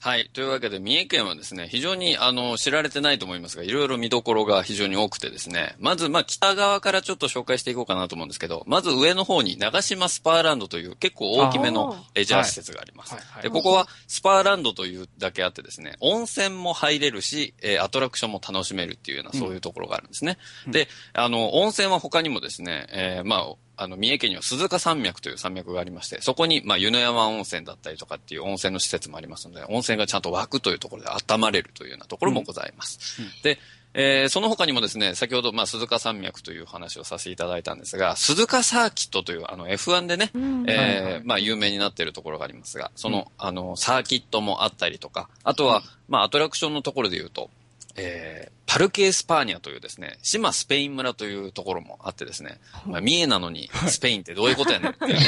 はい。というわけで、三重県はですね、非常に、あの、知られてないと思いますが、いろいろ見どころが非常に多くてですね、まず、まあ、北側からちょっと紹介していこうかなと思うんですけど、まず上の方に長島スパーランドという結構大きめのレジャー施設があります。で、ここはスパーランドというだけあってですね、温泉も入れるし、えーアトラクションも楽しめるっていうような、そういうところがあるんですね。うんで、あの、温泉は他にもですね、えーまあ、あの、三重県には鈴鹿山脈という山脈がありまして、そこに、まあ、湯の山温泉だったりとかっていう温泉の施設もありますので、温泉がちゃんと湧くというところで温まれるというようなところもございます。うん。うんで、えーその他にもですね、先ほど、まあ、鈴鹿山脈という話をさせていただいたんですが、鈴鹿サーキットという、あの、F1 でね、うんえーはい。はいまあ、有名になっているところがありますが、その、あの、サーキットもあったりとか、あとは、まあ、アトラクションのところで言うと、えーパカルケースパーニャというですね、島スペイン村というところもあってですね、まあ、三重なのにスペインってどういうことやねんっていう、ね、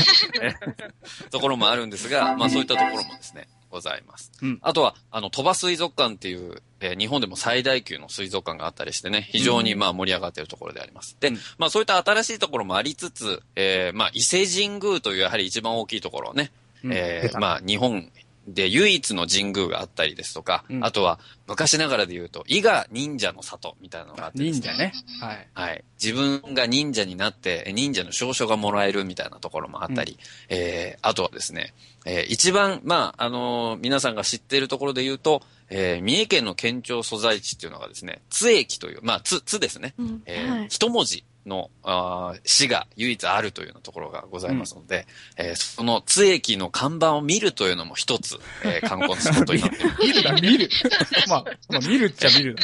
ところもあるんですが、まあそういったところもですね、ございます。うん。あとは、あの、鳥羽水族館っていう、えー日本でも最大級の水族館があったりしてね、非常にまあ盛り上がっているところであります。で、うん。まあそういった新しいところもありつつ、えーまあ伊勢神宮というやはり一番大きいところをね、うん。えーまあ日本で唯一の神宮があったりですとか、うんあとは昔ながらで言うと、伊賀忍者の里みたいなのがあってです忍者ね。はい。はい。自分が忍者になって、え忍者の証書がもらえるみたいなところもあったり、えー、あとはですね、えー一番、まあ、あのー皆さんが知っているところで言うと、えー、三重県の県庁所在地っていうのがですね、津駅という、まあ、津、津ですね。うんえーはい一文字の、あー市が唯一あるというようなところがございますので、えーその津駅の看板を見るというのも一つ、えー 観光のスポットになっている見るだ、見る。まあ、まあ、見るっちゃ見るだ。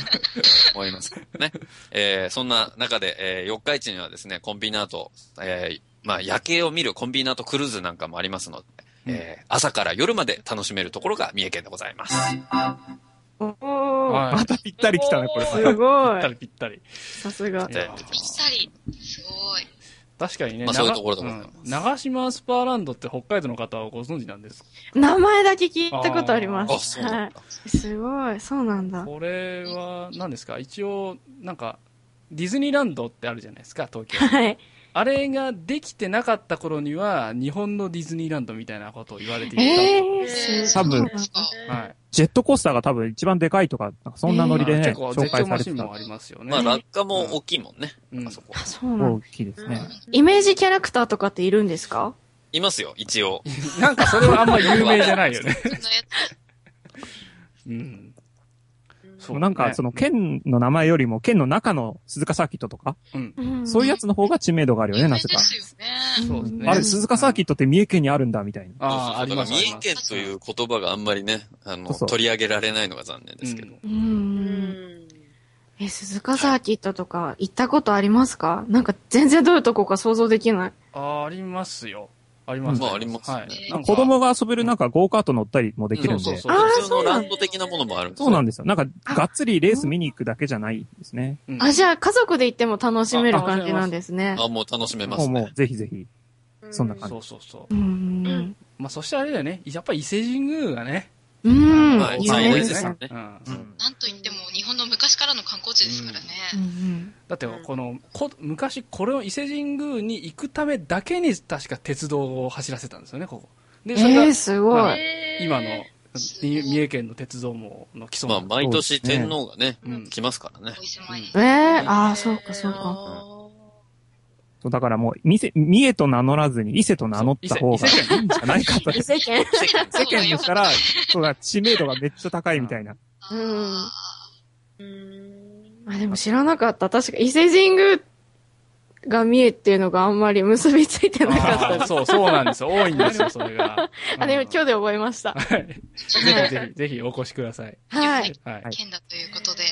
思いますね。えーそんな中で、えー四日市にはですね、コンビナート、えーまあ、夜景を見るコンビナートクルーズなんかもありますので、えー朝から夜まで楽しめるところが三重県でございます。おー、はいまたぴったり来たね、これ。すごい ぴった。りぴったり。さすがぴったり。すごい。確かにね、まあそういうところでございますうん長島スパーランドって北海道の方はご存知なんですか？名前だけ聞いたことありまあ、す。はだ。い。すごい。そうなんだ。これは何ですか？一応、なんか、ディズニーランドってあるじゃないですか、東京。はい。あれができてなかった頃には、日本のディズニーランドみたいなことを言われていた。ええー、多分はい。ジェットコースターが多分一番でかいとか、なんかそんなノリでね、結構、紹絶介されてたも。ありますよね。まあ、落下も大きいもんね。うんあそこ。あ、そうなん大だ。きいですね。イメージキャラクターとかっているんですか？いますよ、一応。なんかそれはあんま有名じゃないよね。うん。そもうなんか、その県の名前よりも県の中の鈴鹿サーキットとか、うん。うんそういうやつの方が知名度があるよね、なぜか。ですよね。そうですね。あれ、鈴鹿サーキットって三重県にあるんだ、みたいな。ああ、あります。三重県という言葉があんまりね、あの、そうそう取り上げられないのが残念ですけど。う。うんん。え、鈴鹿サーキットとか行ったことありますか？なんか全然どういうとこか想像できない。ああ、ありますよ。あります、まあありますねはい。子供が遊べるなんかゴーカート乗ったりもできるんで。そうそうあー普通のランド的なものもあるんですでそうなんですよ。なんか、がっつりレース見に行くだけじゃないですね。うんあ、じゃあ家族で行っても楽しめる感じなんですね。あ、もう楽しめますねもうもう、。ぜひぜひ。そんな感じそうそうそう。うん。まあ、そしてあれだよね。やっぱり伊勢神宮がね。うん。まあ、有最名です。ね。うん。なんといっても日本の昔からの観光地ですからね。うんうん。だって、この、こ昔、これを伊勢神宮に行くためだけに、確か鉄道を走らせたんですよね、ここ。で、えそれが、ー、すごい。今の、三三重県の鉄道網の基礎まあ、毎年天皇がねうん、来ますからね。えー、ああ、そうか、そうか。そう、だからもう、三重、三重と名乗らずに伊勢と名乗った方がいいんじゃないかと。伊勢県。世間でしたら、そうだ、知名度がめっちゃ高いみたいな。うんあうん。あ、でも知らなかった。確か伊勢神宮が三重っていうのがあんまり結びついてなかった そう、そうなんですよ。多いんですよ、それが。あ、でも今日、日で覚えました。はい。ぜひぜひ、ぜひお越しください。ーはい。はいー。県だということで。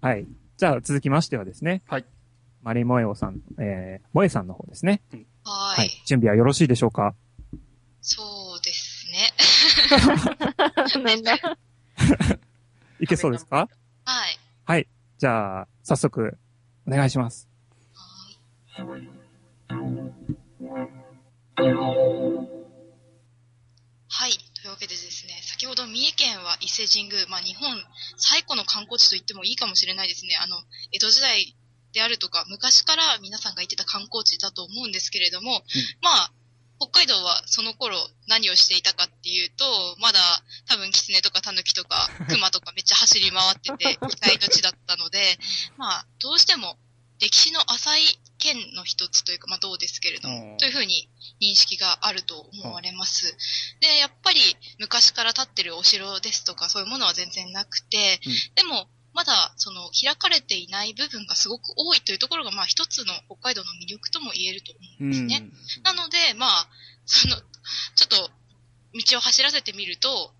はい。じゃあ続きましてはですね。はい。マリモエオさん、えー、モエさんの方ですね。ははいい。。準備はよろしいでしょうか？そうですね。なんだ。いけそうですか？はい。はい。じゃあ、早速、お願いします。はい。というわけでですね、先ほど三重県は伊勢神宮、まあ日本最古の観光地と言ってもいいかもしれないですね。あの、江戸時代であるとか、昔から皆さんが言ってた観光地だと思うんですけれども、まあ、北海道はその頃何をしていたかっていうと、まだ多分キツネとかタヌキとか クマとかめっちゃ走り回ってて、期待の地だったので、まあ、どうしても歴史の浅い県の一つというか、まあどうですけれどうん。も、というふうに認識があると思われます。で、やっぱり昔から建ってるお城ですとかそういうものは全然なくて、うん。でも、まだその開かれていない部分がすごく多いというところが、まあ一つの北海道の魅力とも言えると思うんですね。なので、まあ、その、ちょっと、道を走らせてみると、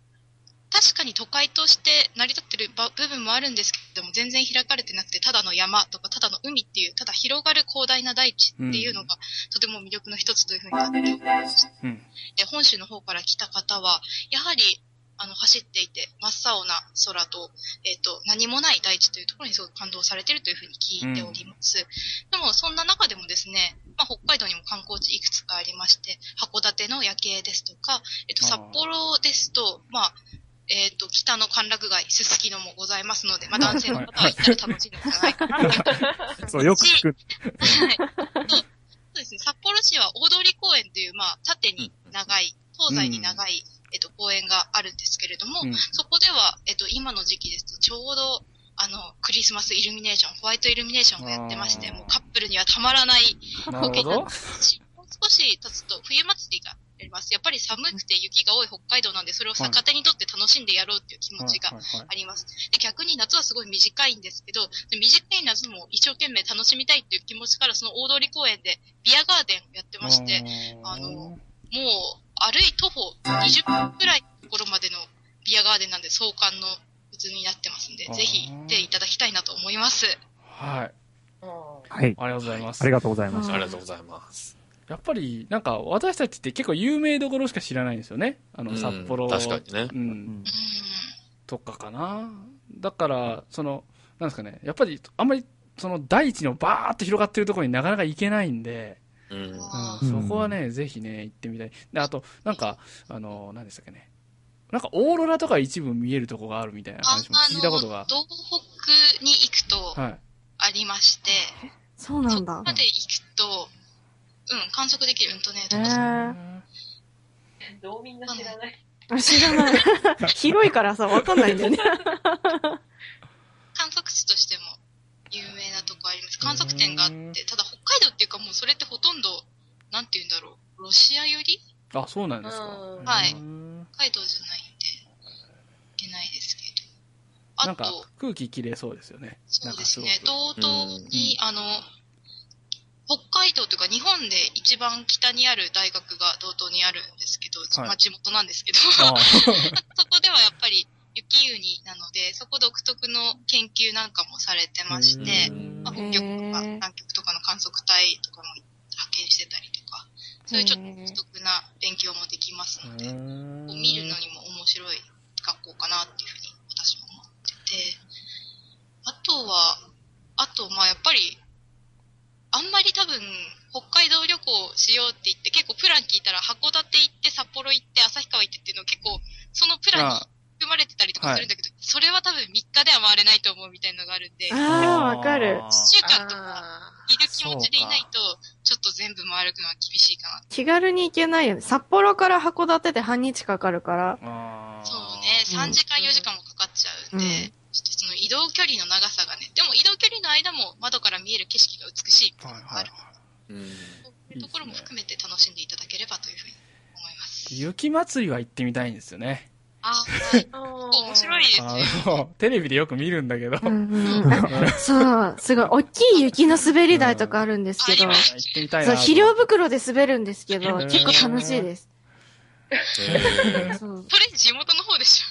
確かに都会として成り立ってるば部分もあるんですけども、全然開かれてなくて、ただの山とか、ただの海っていう、ただ広がる広大な大地っていうのが、とても魅力の一つというふうになっております。うん。で、本州の方から来た方は、やはり、あの、走っていて、真っ青な空と、えっ、と、何もない大地というところにすごく感動されているというふうに聞いております。でも、そんな中でもですね、まあ、北海道にも観光地いくつかありまして、函館の夜景ですとか、えっ、ー札幌ですと、まあ、えっ、と、北の歓楽街、すすきのもございますので、まあ、男性の方は行ったら楽しいのではないかなと そう、よく聞く。はい。そうそうですね。札幌市は大通公園という、まあ、縦に長い、東西に長い、えっと、公園があるんですけれども、うんそこでは、えっと、今の時期ですと、ちょうど、あの、クリスマスイルミネーション、ホワイトイルミネーションがやってまして、もうカップルにはたまらないなるほど。しもう少し経つと冬祭りがやります。やっぱり寒くて雪が多い北海道なんで、それを逆手にとって楽しんでやろうっていう気持ちがあります。で、逆に夏はすごい短いんですけど、で短い夏も一生懸命楽しみたいっていう気持ちから、その大通公園でビアガーデンをやってまして、あの、もう歩い徒歩20分くらいのところまでのビアガーデンなんで壮観の普通になってますんでぜひ行っていただきたいなと思います。はい。はい。ありがとうございます。ありがとうございます。ありがとうございます。やっぱり、なんか、私たちって結構有名どころしか知らないんですよね。あの、うん札幌。確かにねう。うんんうん。とかかな。だから、その、なんですかね。やっぱり、あんまり、その、大地のバーっと広がってるところになかなか行けないんで、うん。あうん、そこはね、ぜひね、行ってみたい。で、あと、なんか、あの、何でしたっけね。なんか、オーロラとか一部見えるとこがあるみたいなあ話も聞いたことが。東北に行くとはい。ありまして、そうなんだそこ。まで行くと、うん、観測できる。うんとね、へどこーどうみんな知らない。あ知らない。広いからさ、わかんないんだよね。観測地としても有名なとこあります。観測点があって、ただ北海道っていうかもうそれってほとんど、なんて言うんだろう、ロシア寄り？あ、そうなんですか。うん。はい。うん北海道じゃないんで、いけないですけど。あなん空気きれいそうですよね。そうですね、道東に、あの、北海道というか日本で一番北にある大学が道東にあるんですけど、はい。まあ地元なんですけど、そこではやっぱり雪国なので、そこ独特の研究なんかもされてましてう、ん。まあ、北極とか南極観測隊とかも派遣してたりとか、そういうちょっと独特な勉強もできますので、こう見るのにも面白い学校かなっていうふうに私も思ってて、あとは、あと、まあやっぱり、あんまり多分、北海道旅行しようって言って、結構プラン聞いたら函館行って、札幌行って、旭川行ってっていうの結構、そのプランにあ含まれてたりとかするんだけど、それは多分3日では回れないと思うみたいなのがあるんで、ああ、わかる。1週間とかあいる気持ちでいないと、ちょっと全部回るのは厳しいかな。気軽に行けないよね。札幌から函館で半日かかるから。そうね、うん3時間4時間もかかっちゃうんで、うんちょっとその移動距離の長さがね、でも移動距離の間も窓から見える景色が美しいみたいはいはいなのがある。うん。そういうところも含めて楽しんでいただければというふうに思います。雪祭りは行ってみたいんですよね。あ、面白いですあね。の、テレビでよく見るんだけど。うんうんあ そう、すごい、大きい雪の滑り台とかあるんですけど、うんあります行ってみたいそう。肥料袋で滑るんですけど、うん結構楽しいです。えーそう。それ地元の方でし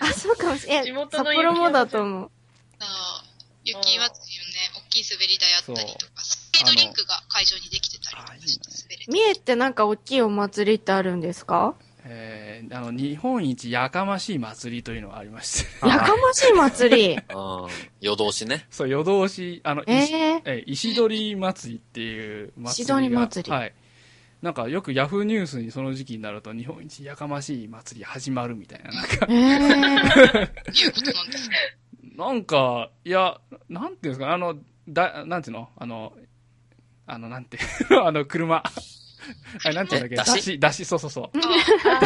ょ。あ、そうかもしれない。地元札の幌もだと思う。雪祭りのね、大きい滑り台あったりとか、スケートリンクが会場にできてたりとかして滑れて。三重ってなんか大きいお祭りってあるんですか？えーあの、日本一やかましい祭りというのがありまして。やかましい祭り？夜通しね。そう、夜通し、あの、石えー、えー石鳥祭りっていう祭りが。石鳥祭りはい。なんかよくヤフーニュースにその時期になると日本一やかましい祭り始まるみたいな。なんか、えー。なんか、いや、なんていうんですか、あの、だ、なんていうの？あの、あの、なんて、あの、車。あれ、なんていうんだっけ？えだし？だし、そうそうそう。あ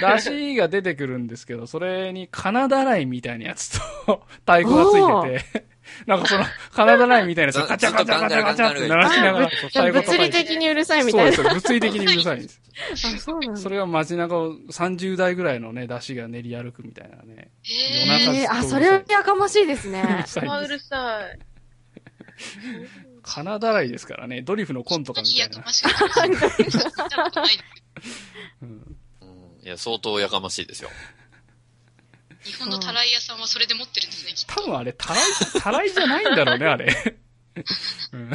だしが出てくるんですけど、それに金だらいみたいなやつと 太鼓がついてて、なんかその金だらいみたいなやつをカチャカチャカチャカチャって鳴らしながら太鼓いて。理的にうるさいみたいな。そうですよ。物理的にうるさいんです。あ、そうなんだそ。れが街中を30代ぐらいのね、出汁が練り歩くみたいなね。えー、あ、それはやかましいですね。うるさい。金だらいですからね。ドリフのコントかみたいなやかま。しいや、相当やかましいですよ。日本のたらい屋さんはそれで持ってるんですね、きっと。多分あれ、たらい、たらいじゃないんだろうね、あれ。うん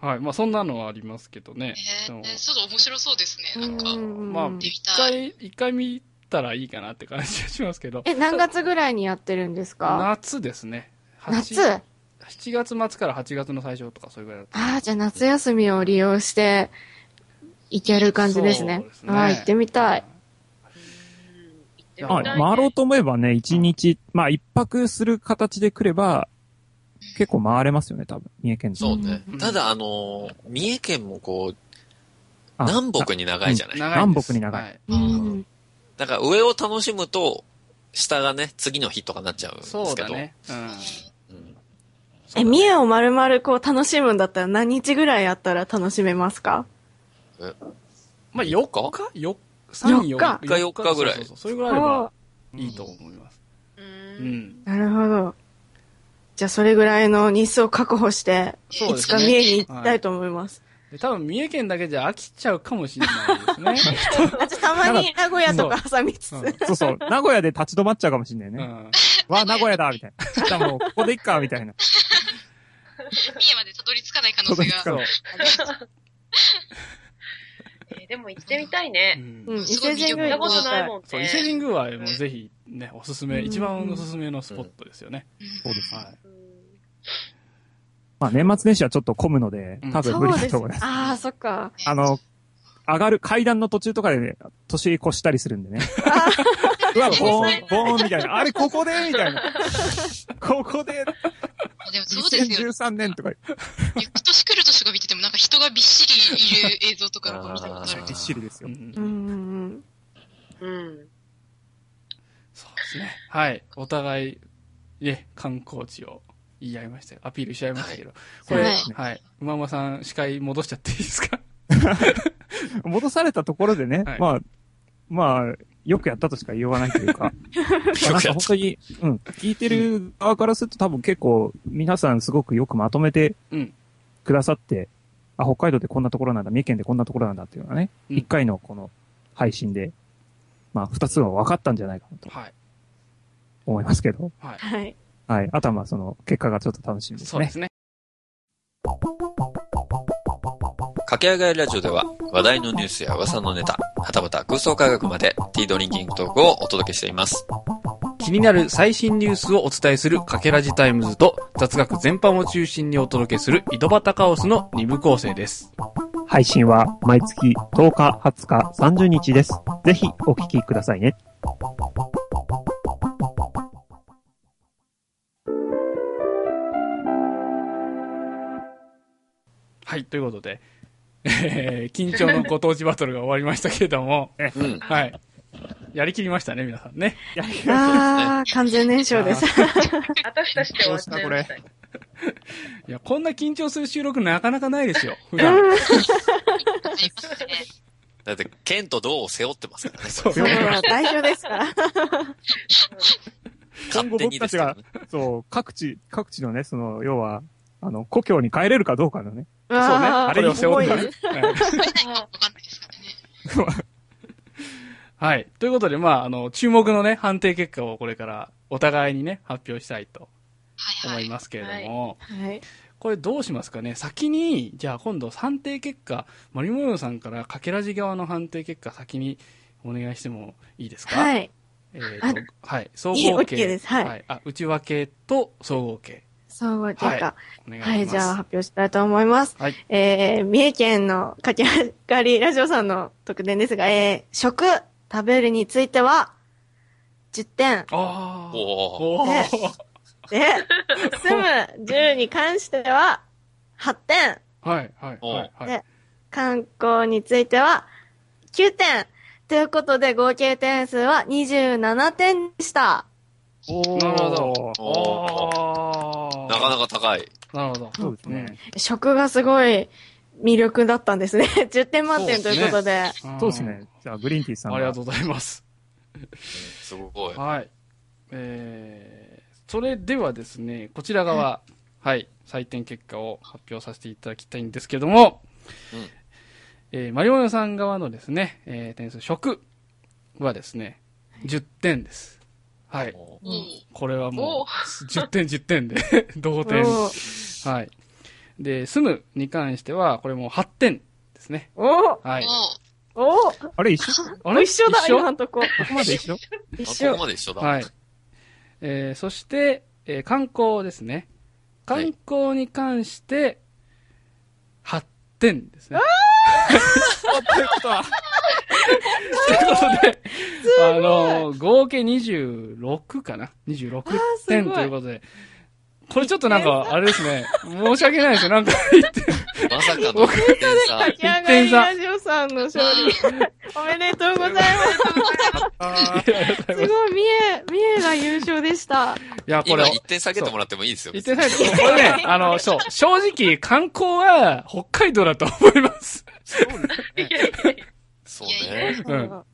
はい。まあ、そんなのはありますけどね。え、ちょっと面白そうですね。なんか、うんまあ一。回、一回見たらいいかなって感じがしますけど。え、何月ぐらいにやってるんですか？夏ですね。夏？8 7月末から8月の最初とかそれぐらいだった。ああ、じゃあ夏休みを利用して、行ける感じですね。そうですねああ、行ってみたい。まあ、回ろうと思えばね、一日、まあ一泊する形で来れば、結構回れますよね、多分。三重県そうねうん。ただ、あの、三重県もこう、あ南北に長いじゃない。長いです南北に長いはいうん。だから上を楽しむと、下がね、次の日とかなっちゃうんですけど。そうだね。うん。うん。え、三重を丸々こう楽しむんだったら何日ぐらいやったら楽しめますか？まあ、4日 ?4 3、4 4日？4日？ぐらいそうそうそうそれぐらいあればいいと思います。う。うんん。なるほど。じゃあそれぐらいの日数を確保して、いつか三重に行きたいと思います。で多分、三重県だけじゃ飽きちゃうかもしれないですね。あじゃあたまに名古屋とか 挟みつつ。うんそうそう。名古屋で立ち止まっちゃうかもしんないね。うん。わあ、名古屋だみたいな。じゃあもう、ここでいっかみたいな。三重までたどり着かない可能性が。えーでも行ってみたいね。うん、伊勢神宮行ったこと。ないもんね。そう、伊勢神宮はもうぜひね、おすすめ、うん一番おすすめのスポットですよね。そうです。はい。うんまあ年末年始はちょっと混むのでうん、多分無理そうですだと思います。。ああ、そっか。あの、上がる階段の途中とかでね、年越したりするんでね。うわ、ボーン、ボーンみたいな。あれ、ここでみたいな。ここで、あでもそうですよ。2013年とか、行く年来る年とか見ててもなんか人がびっしりいる映像とかなんか見たことある。びっしりですよう。んうん。そうですね。はい。お互い、ね、観光地を言い合いましたよ。アピールし合いましたけど。これ、ははいい。馬馬さん、司会戻しちゃっていいですか？戻されたところでね、はいまあ、まあ、よくやったとしか言いようがないというか、まあなんか本当に、うん、聞いてる側からすると多分結構皆さんすごくよくまとめてうんくださって、あ、北海道でこんなところなんだ、三重県でこんなところなんだっていうのはね、うん一、回のこの配信で、まあ二つは分かったんじゃないかなとはい。思いますけど、はい。はい。はい。あとはまあその結果がちょっと楽しみですねそうで。すね。駆け上がりラジオでは話題のニュースや噂のネタ、はたまた空想科学まで tea drinking talk をお届けしています。気になる最新ニュースをお伝えするかけらじタイムズと雑学全般を中心にお届けする井戸端カオスの2部構成です。配信は毎月10日、20日、30日です。ぜひお聞きくださいね。はい、ということで、えー、緊張のご当地バトルが終わりましたけれども、うん。はい。やりきりましたね、皆さんね。ああ、完全燃焼です。私たちで終わっちゃいましたよ。いや、こんな緊張する収録なかなかないですよ、普段。だって、剣と銅を背負ってますからね。そうそう、代表ですから。今後勝手にですけど、ね。そう、各地、各地のね、その、要は、あの、故郷に帰れるかどうかのね。そうね。あれを背負ってね。はい。ということで、まあ、あの、注目のね、判定結果をこれからお互いにね、発表したいとはいはい。思いますけれども、はい。これどうしますかね？先に、じゃあ今度判定結果、マリモヨさんからかけらじ側の判定結果先にお願いしてもいいですか？はいい。えーと、はい。総いい合計。OK ですはいあ、内訳と総合計。総合結果。お願い。はい、じゃあ発表したいと思います。はい。えー、三重県のかき上がりラジオさんの特典ですが、えー、食、食べるについては、10点。ああ。おーおーねで、住む、10に関しては、8点。はい、はい、はい、はい。で観光については、9点。ということで、合計点数は27点でした。おなるほど。おおなかなか高い。なるほど。そうですね。食がすごい魅力だったんですね。10点満点ということで。うんそうですね。じゃあ、グリーンティーさんがありがとうございます。すごい。はい。えー、それではですね、こちら側、はい、採点結果を発表させていただきたいんですけども、うんえー、マリオヨさん側のですね、えー、点数、食はですね、10点です。はい。これはもおう、10点10点で、同点。おはい。で、住むに関しては、これもう8点ですね。おはい。おおあれ一緒？あれ？一緒だ、今んとこ。ここまで一緒？一緒あここ。まで一緒だ。はい。えー、そして、えー観光ですね。観光に関して、8点ですね。ということは、ということで、あのー合計26かな ?26 点ということで、これちょっとなんか、あれですね、申し訳ないですよ。なんか言って、まさかの1点差。焼き上がりラジオさんの勝利。おめでとうございます。すごい、三重、三重が優勝でした。いや、こ今れ、1点下げてもらってもいいですよ。言ってないと、これね、あの、そう、正直、観光は北海道だと思います。そうね。うん。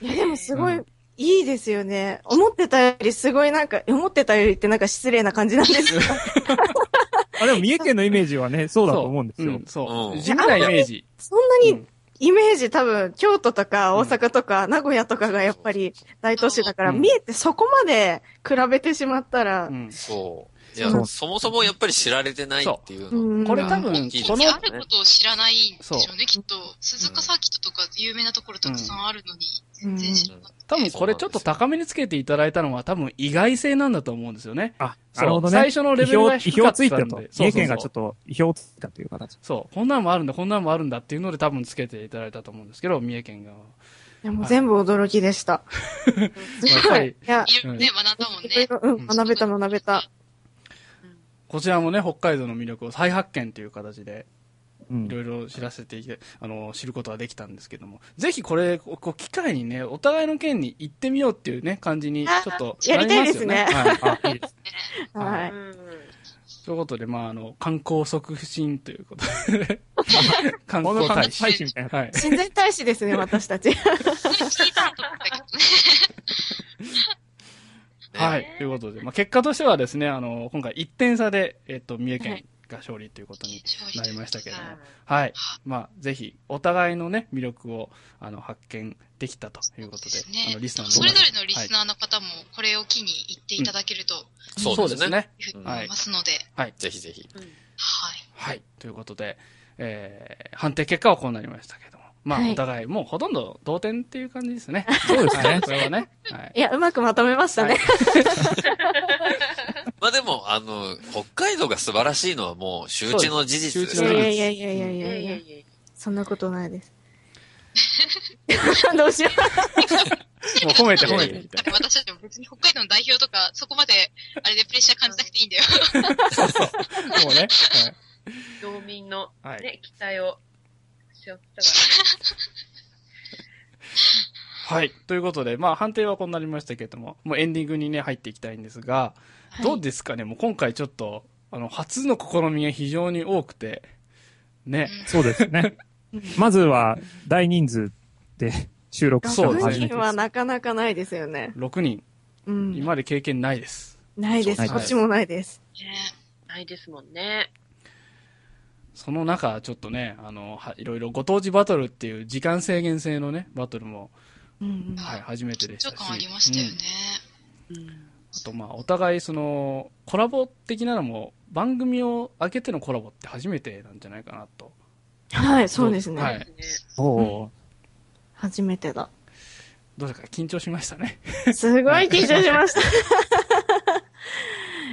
いや、でもすごい、ういいですよね。思ってたよりすごいなんか、思ってたよりってなんか失礼な感じなんですけど。あ、でも三重県のイメージはね、そうだと思うんですよ。ん。そう。うん。地味なイメージ。そんなにうん。イメージ多分、京都とか大阪とか名古屋とかがやっぱり大都市だから、うん。見えてそこまで比べてしまったら、うん。そう。いやそ、もそもやっぱり知られてないっていううんの。これ多分このよあることを知らないんでしょそううね、きっと。鈴鹿サーキットとか有名なところたくさんあるのに、全然知らなくて。多分これちょっと高めにつけていただいたのは多分意外性なんだと思うんですよね。あ、なるほどね。最初のレベルが意低かったんで表ついたと。そうそうそう三重県がちょっと意表ついたという形。そう。こんなのもあるんだ、こんなのもあるんだっていうので多分つけていただいたと思うんですけど、三重県側は。いやもう全部驚きでした。やっぱりいや、いろいろね、学んだもんね。学べた学べた。こちらもね、北海道の魅力を再発見という形で、うんいろいろ知らせていて、あの、知ることができたんですけども、ぜひこれ、ここう機会にね、お互いの県に行ってみようっていうね、感じに、ちょっとやりたいですねはい。あ、いいです。はい。うんということで、まあ、あの、観光促進ということで、観この光大使。大使みたいな。はい。親善大使ですね、私たち。聞いたと思ったけどね。はい。ということで、まあ、結果としてはですね、あの、今回1点差で、えっと、三重県が勝利ということになりましたけれども、はい。まあ、ぜひ、お互いのね、魅力を、あの、発見できたということで、ですねあの、リスナーのそれぞれのリスナーの方も、これを機に言っていただけると、そうですね。いうふうに思いますので、ぜひぜひ。はい。はい。ということで、えー、判定結果はこうなりましたけども。まあ、お互い、もうほとんど同点っていう感じですね。そうですね。それはね。はい。いや、うまくまとめましたね。まあでも、あの、北海道が素晴らしいのはもう周知の事実ですから。いやいやいやいやいやいやいやそんなことないです。どうしよう。もう褒めて褒めて。私たちも別に北海道の代表とか、そこまで、あれでプレッシャー感じなくていいんだよ。そうそう。もうね。はい、道民の、ね、期待を。かはい。ということで、まあ、判定はこうなりましたけれども、もうエンディングにね、入っていきたいんですが、う。どうですかね？もう今回ちょっと、あの、初の試みが非常に多くて、ね。そうですね。まずは、大人数で収録したのそうですねが初め。はなかなかないですよね。6人、うん。今まで経験ないです。ないです。こっちもないです。ねら。ないですもんね。その中、ちょっとね、あの、はいろいろご当地バトルっていう時間制限制のね、バトルも、うん。はい、初めてでしたし。ありましたよね。うんあと、まあ、お互い、その、コラボ的なのも、番組を開けてのコラボって初めてなんじゃないかなと。はい、そうですね。はいねおー初めてだ。どうですか？緊張しましたね。すごい緊張しました。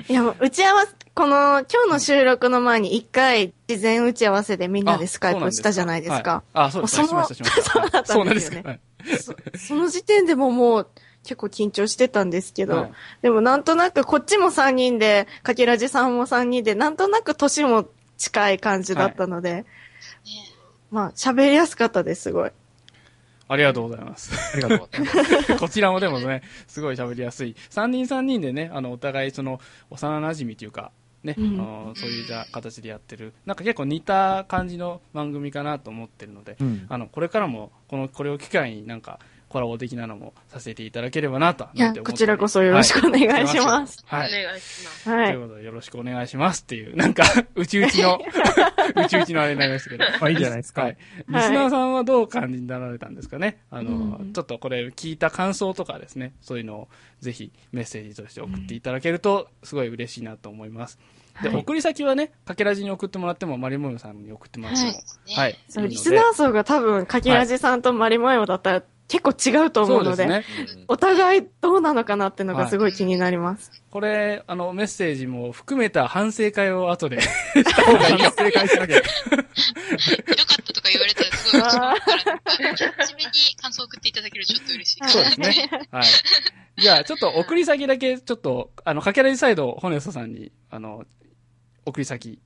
いや、もう打ち合わせ、この、今日の収録の前に一回、事前打ち合わせでみんなでスカイプしたじゃないですか。はいあ、そうです。そのしました、しました。そうだったそうなんですよねすか。はいその時点でももう、結構緊張してたんですけど、はいでもなんとなくこっちも3人で、かけらじさんも3人で、なんとなく年も近い感じだったので、ねまあ喋りやすかったです、すごい。ありがとうございます。ありがとう。こちらもでもね、すごい喋りやすい。三人三人でね、あの、お互いその、幼馴染というか、ね、うんあのそういうじゃ形でやってる、なんか結構似た感じの番組かなと思ってるので、うん。あの、これからも、この、これを機会になんか、コラボ的なのもさせていただければなと。いや、こちらこそよろしくお願いします。はい。お願いします。はい。ということで、よろしくお願いしますっていう、なんか、うちうちの、うちうちのあれになりましたけど。まあいいじゃないですか。はい。リスナーさんはどう感じになられたんですかね？あの、うんちょっとこれ聞いた感想とかですね、そういうのをぜひメッセージとして送っていただけると、すごい嬉しいなと思います。で、はい送り先はね、かけらじに送ってもらっても、マリモヨさんに送ってもらっても、ねはい。そリスナー層が多分、かきらじさんとマリモヨだったら結構違うと思うので、ね。うんお互いどうなのかなっていうのがすごい気になります。これ、あの、メッセージも含めた反省会を後でした方がいいよ。正解しなきゃ。ひどかったとか言われたらすごい嬉しいめに感想を送っていただけるとちょっと嬉しい。そうですね。はい。じゃあ、ちょっと送り先だけ、ちょっと、あの、かけらじサイド、ホネストさんに、あの、送り先、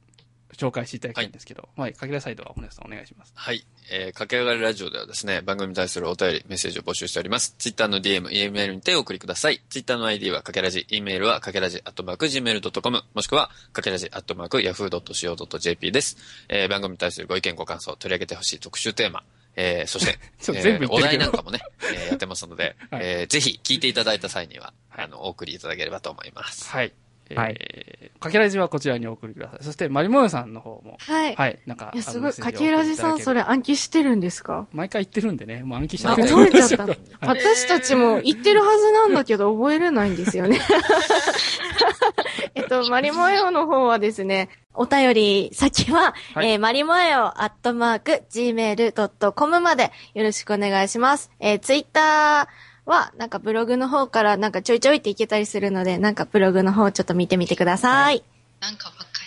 紹介していただきたいんですけど、はい、かけらじサイドはホネストさんお願いします。はい。えー、駆け上がりラジオではですね、番組に対するお便り、メッセージを募集しております。ツイッターの DM、E メールにてお送りください。ツイッターの ID はかけらじ、E メールはかけらじ、アットマーク、gmail.com、もしくは、かけらじ、アットマーク、yahoo.co.jp です。えー、番組に対するご意見、ご感想、取り上げてほしい特集テーマ、えー、そして、全部言ってるけどお題なんかもね、えー、やってますので、はいえー、ぜひ聞いていただいた際には、あの、お送りいただければと思います。はい。えー、はいかけらじはこちらにお送りください。そして、マリモヨさんの方も、はい。はい、なんか、いや、すごい、かきらじさん、そ。れ暗記してるんですか？毎回言ってるんでね、もう暗記しあ、てる覚えちゃった。はい 私たちも言ってるはずなんだけど、覚えれないんですよね。えっと、マリモヨの方はですね、お便り先は、はいえー、マリモエオアットマーク gmail.com までよろしくお願いします。えー、ツイッターは、なんかブログの方からなんかちょいちょいっていけたりするので、なんかブログの方ちょっと見てみてください。なんかばっか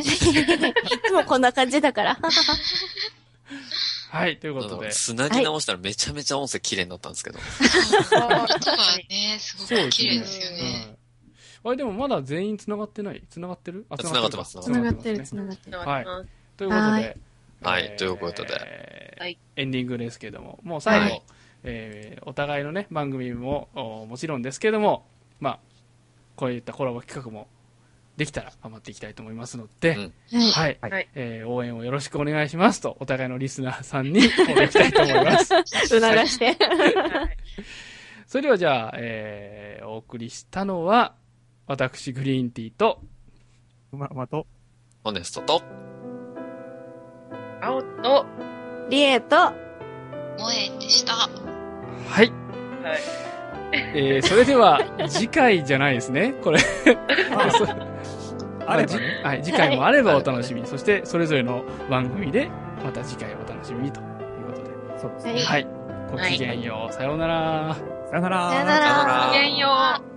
いつもこんな感じだから。はい、というあことで。の、。つなぎ直したらめちゃめちゃ音声綺麗になったんですけど。り。音がね、すごく綺麗ですよね。うん。あれ、でもまだ全員繋がってない？繋がってる？あ繋がってます。繋がってる、ね。繋がってる。はい。はということで。はい。はい。ということで。エンディングですけれども、もう最後、はいえーお互いのね、番組もおもちろんですけれども、まあ、こういったコラボ企画もできたら頑張っていきたいと思いますので、うんはい。はい、はいえー応援をよろしくお願いしますと、お互いのリスナーさんにお願いしたいと思います。促して。それではじゃあ、えーお送りしたのは、私、グリーンティーと、ま、まと、ホネストと、青と、リエと、萌えでした。はい。はい。えーそれでは、次回じゃないですね、これ。そあればね。はい、次回もあればお楽しみに。そして、それぞれの番組で、また次回お楽しみにということで。そうですね。はいはい。ごきげんよう。さようなら。さよなら。さよならさよならごきげんよう。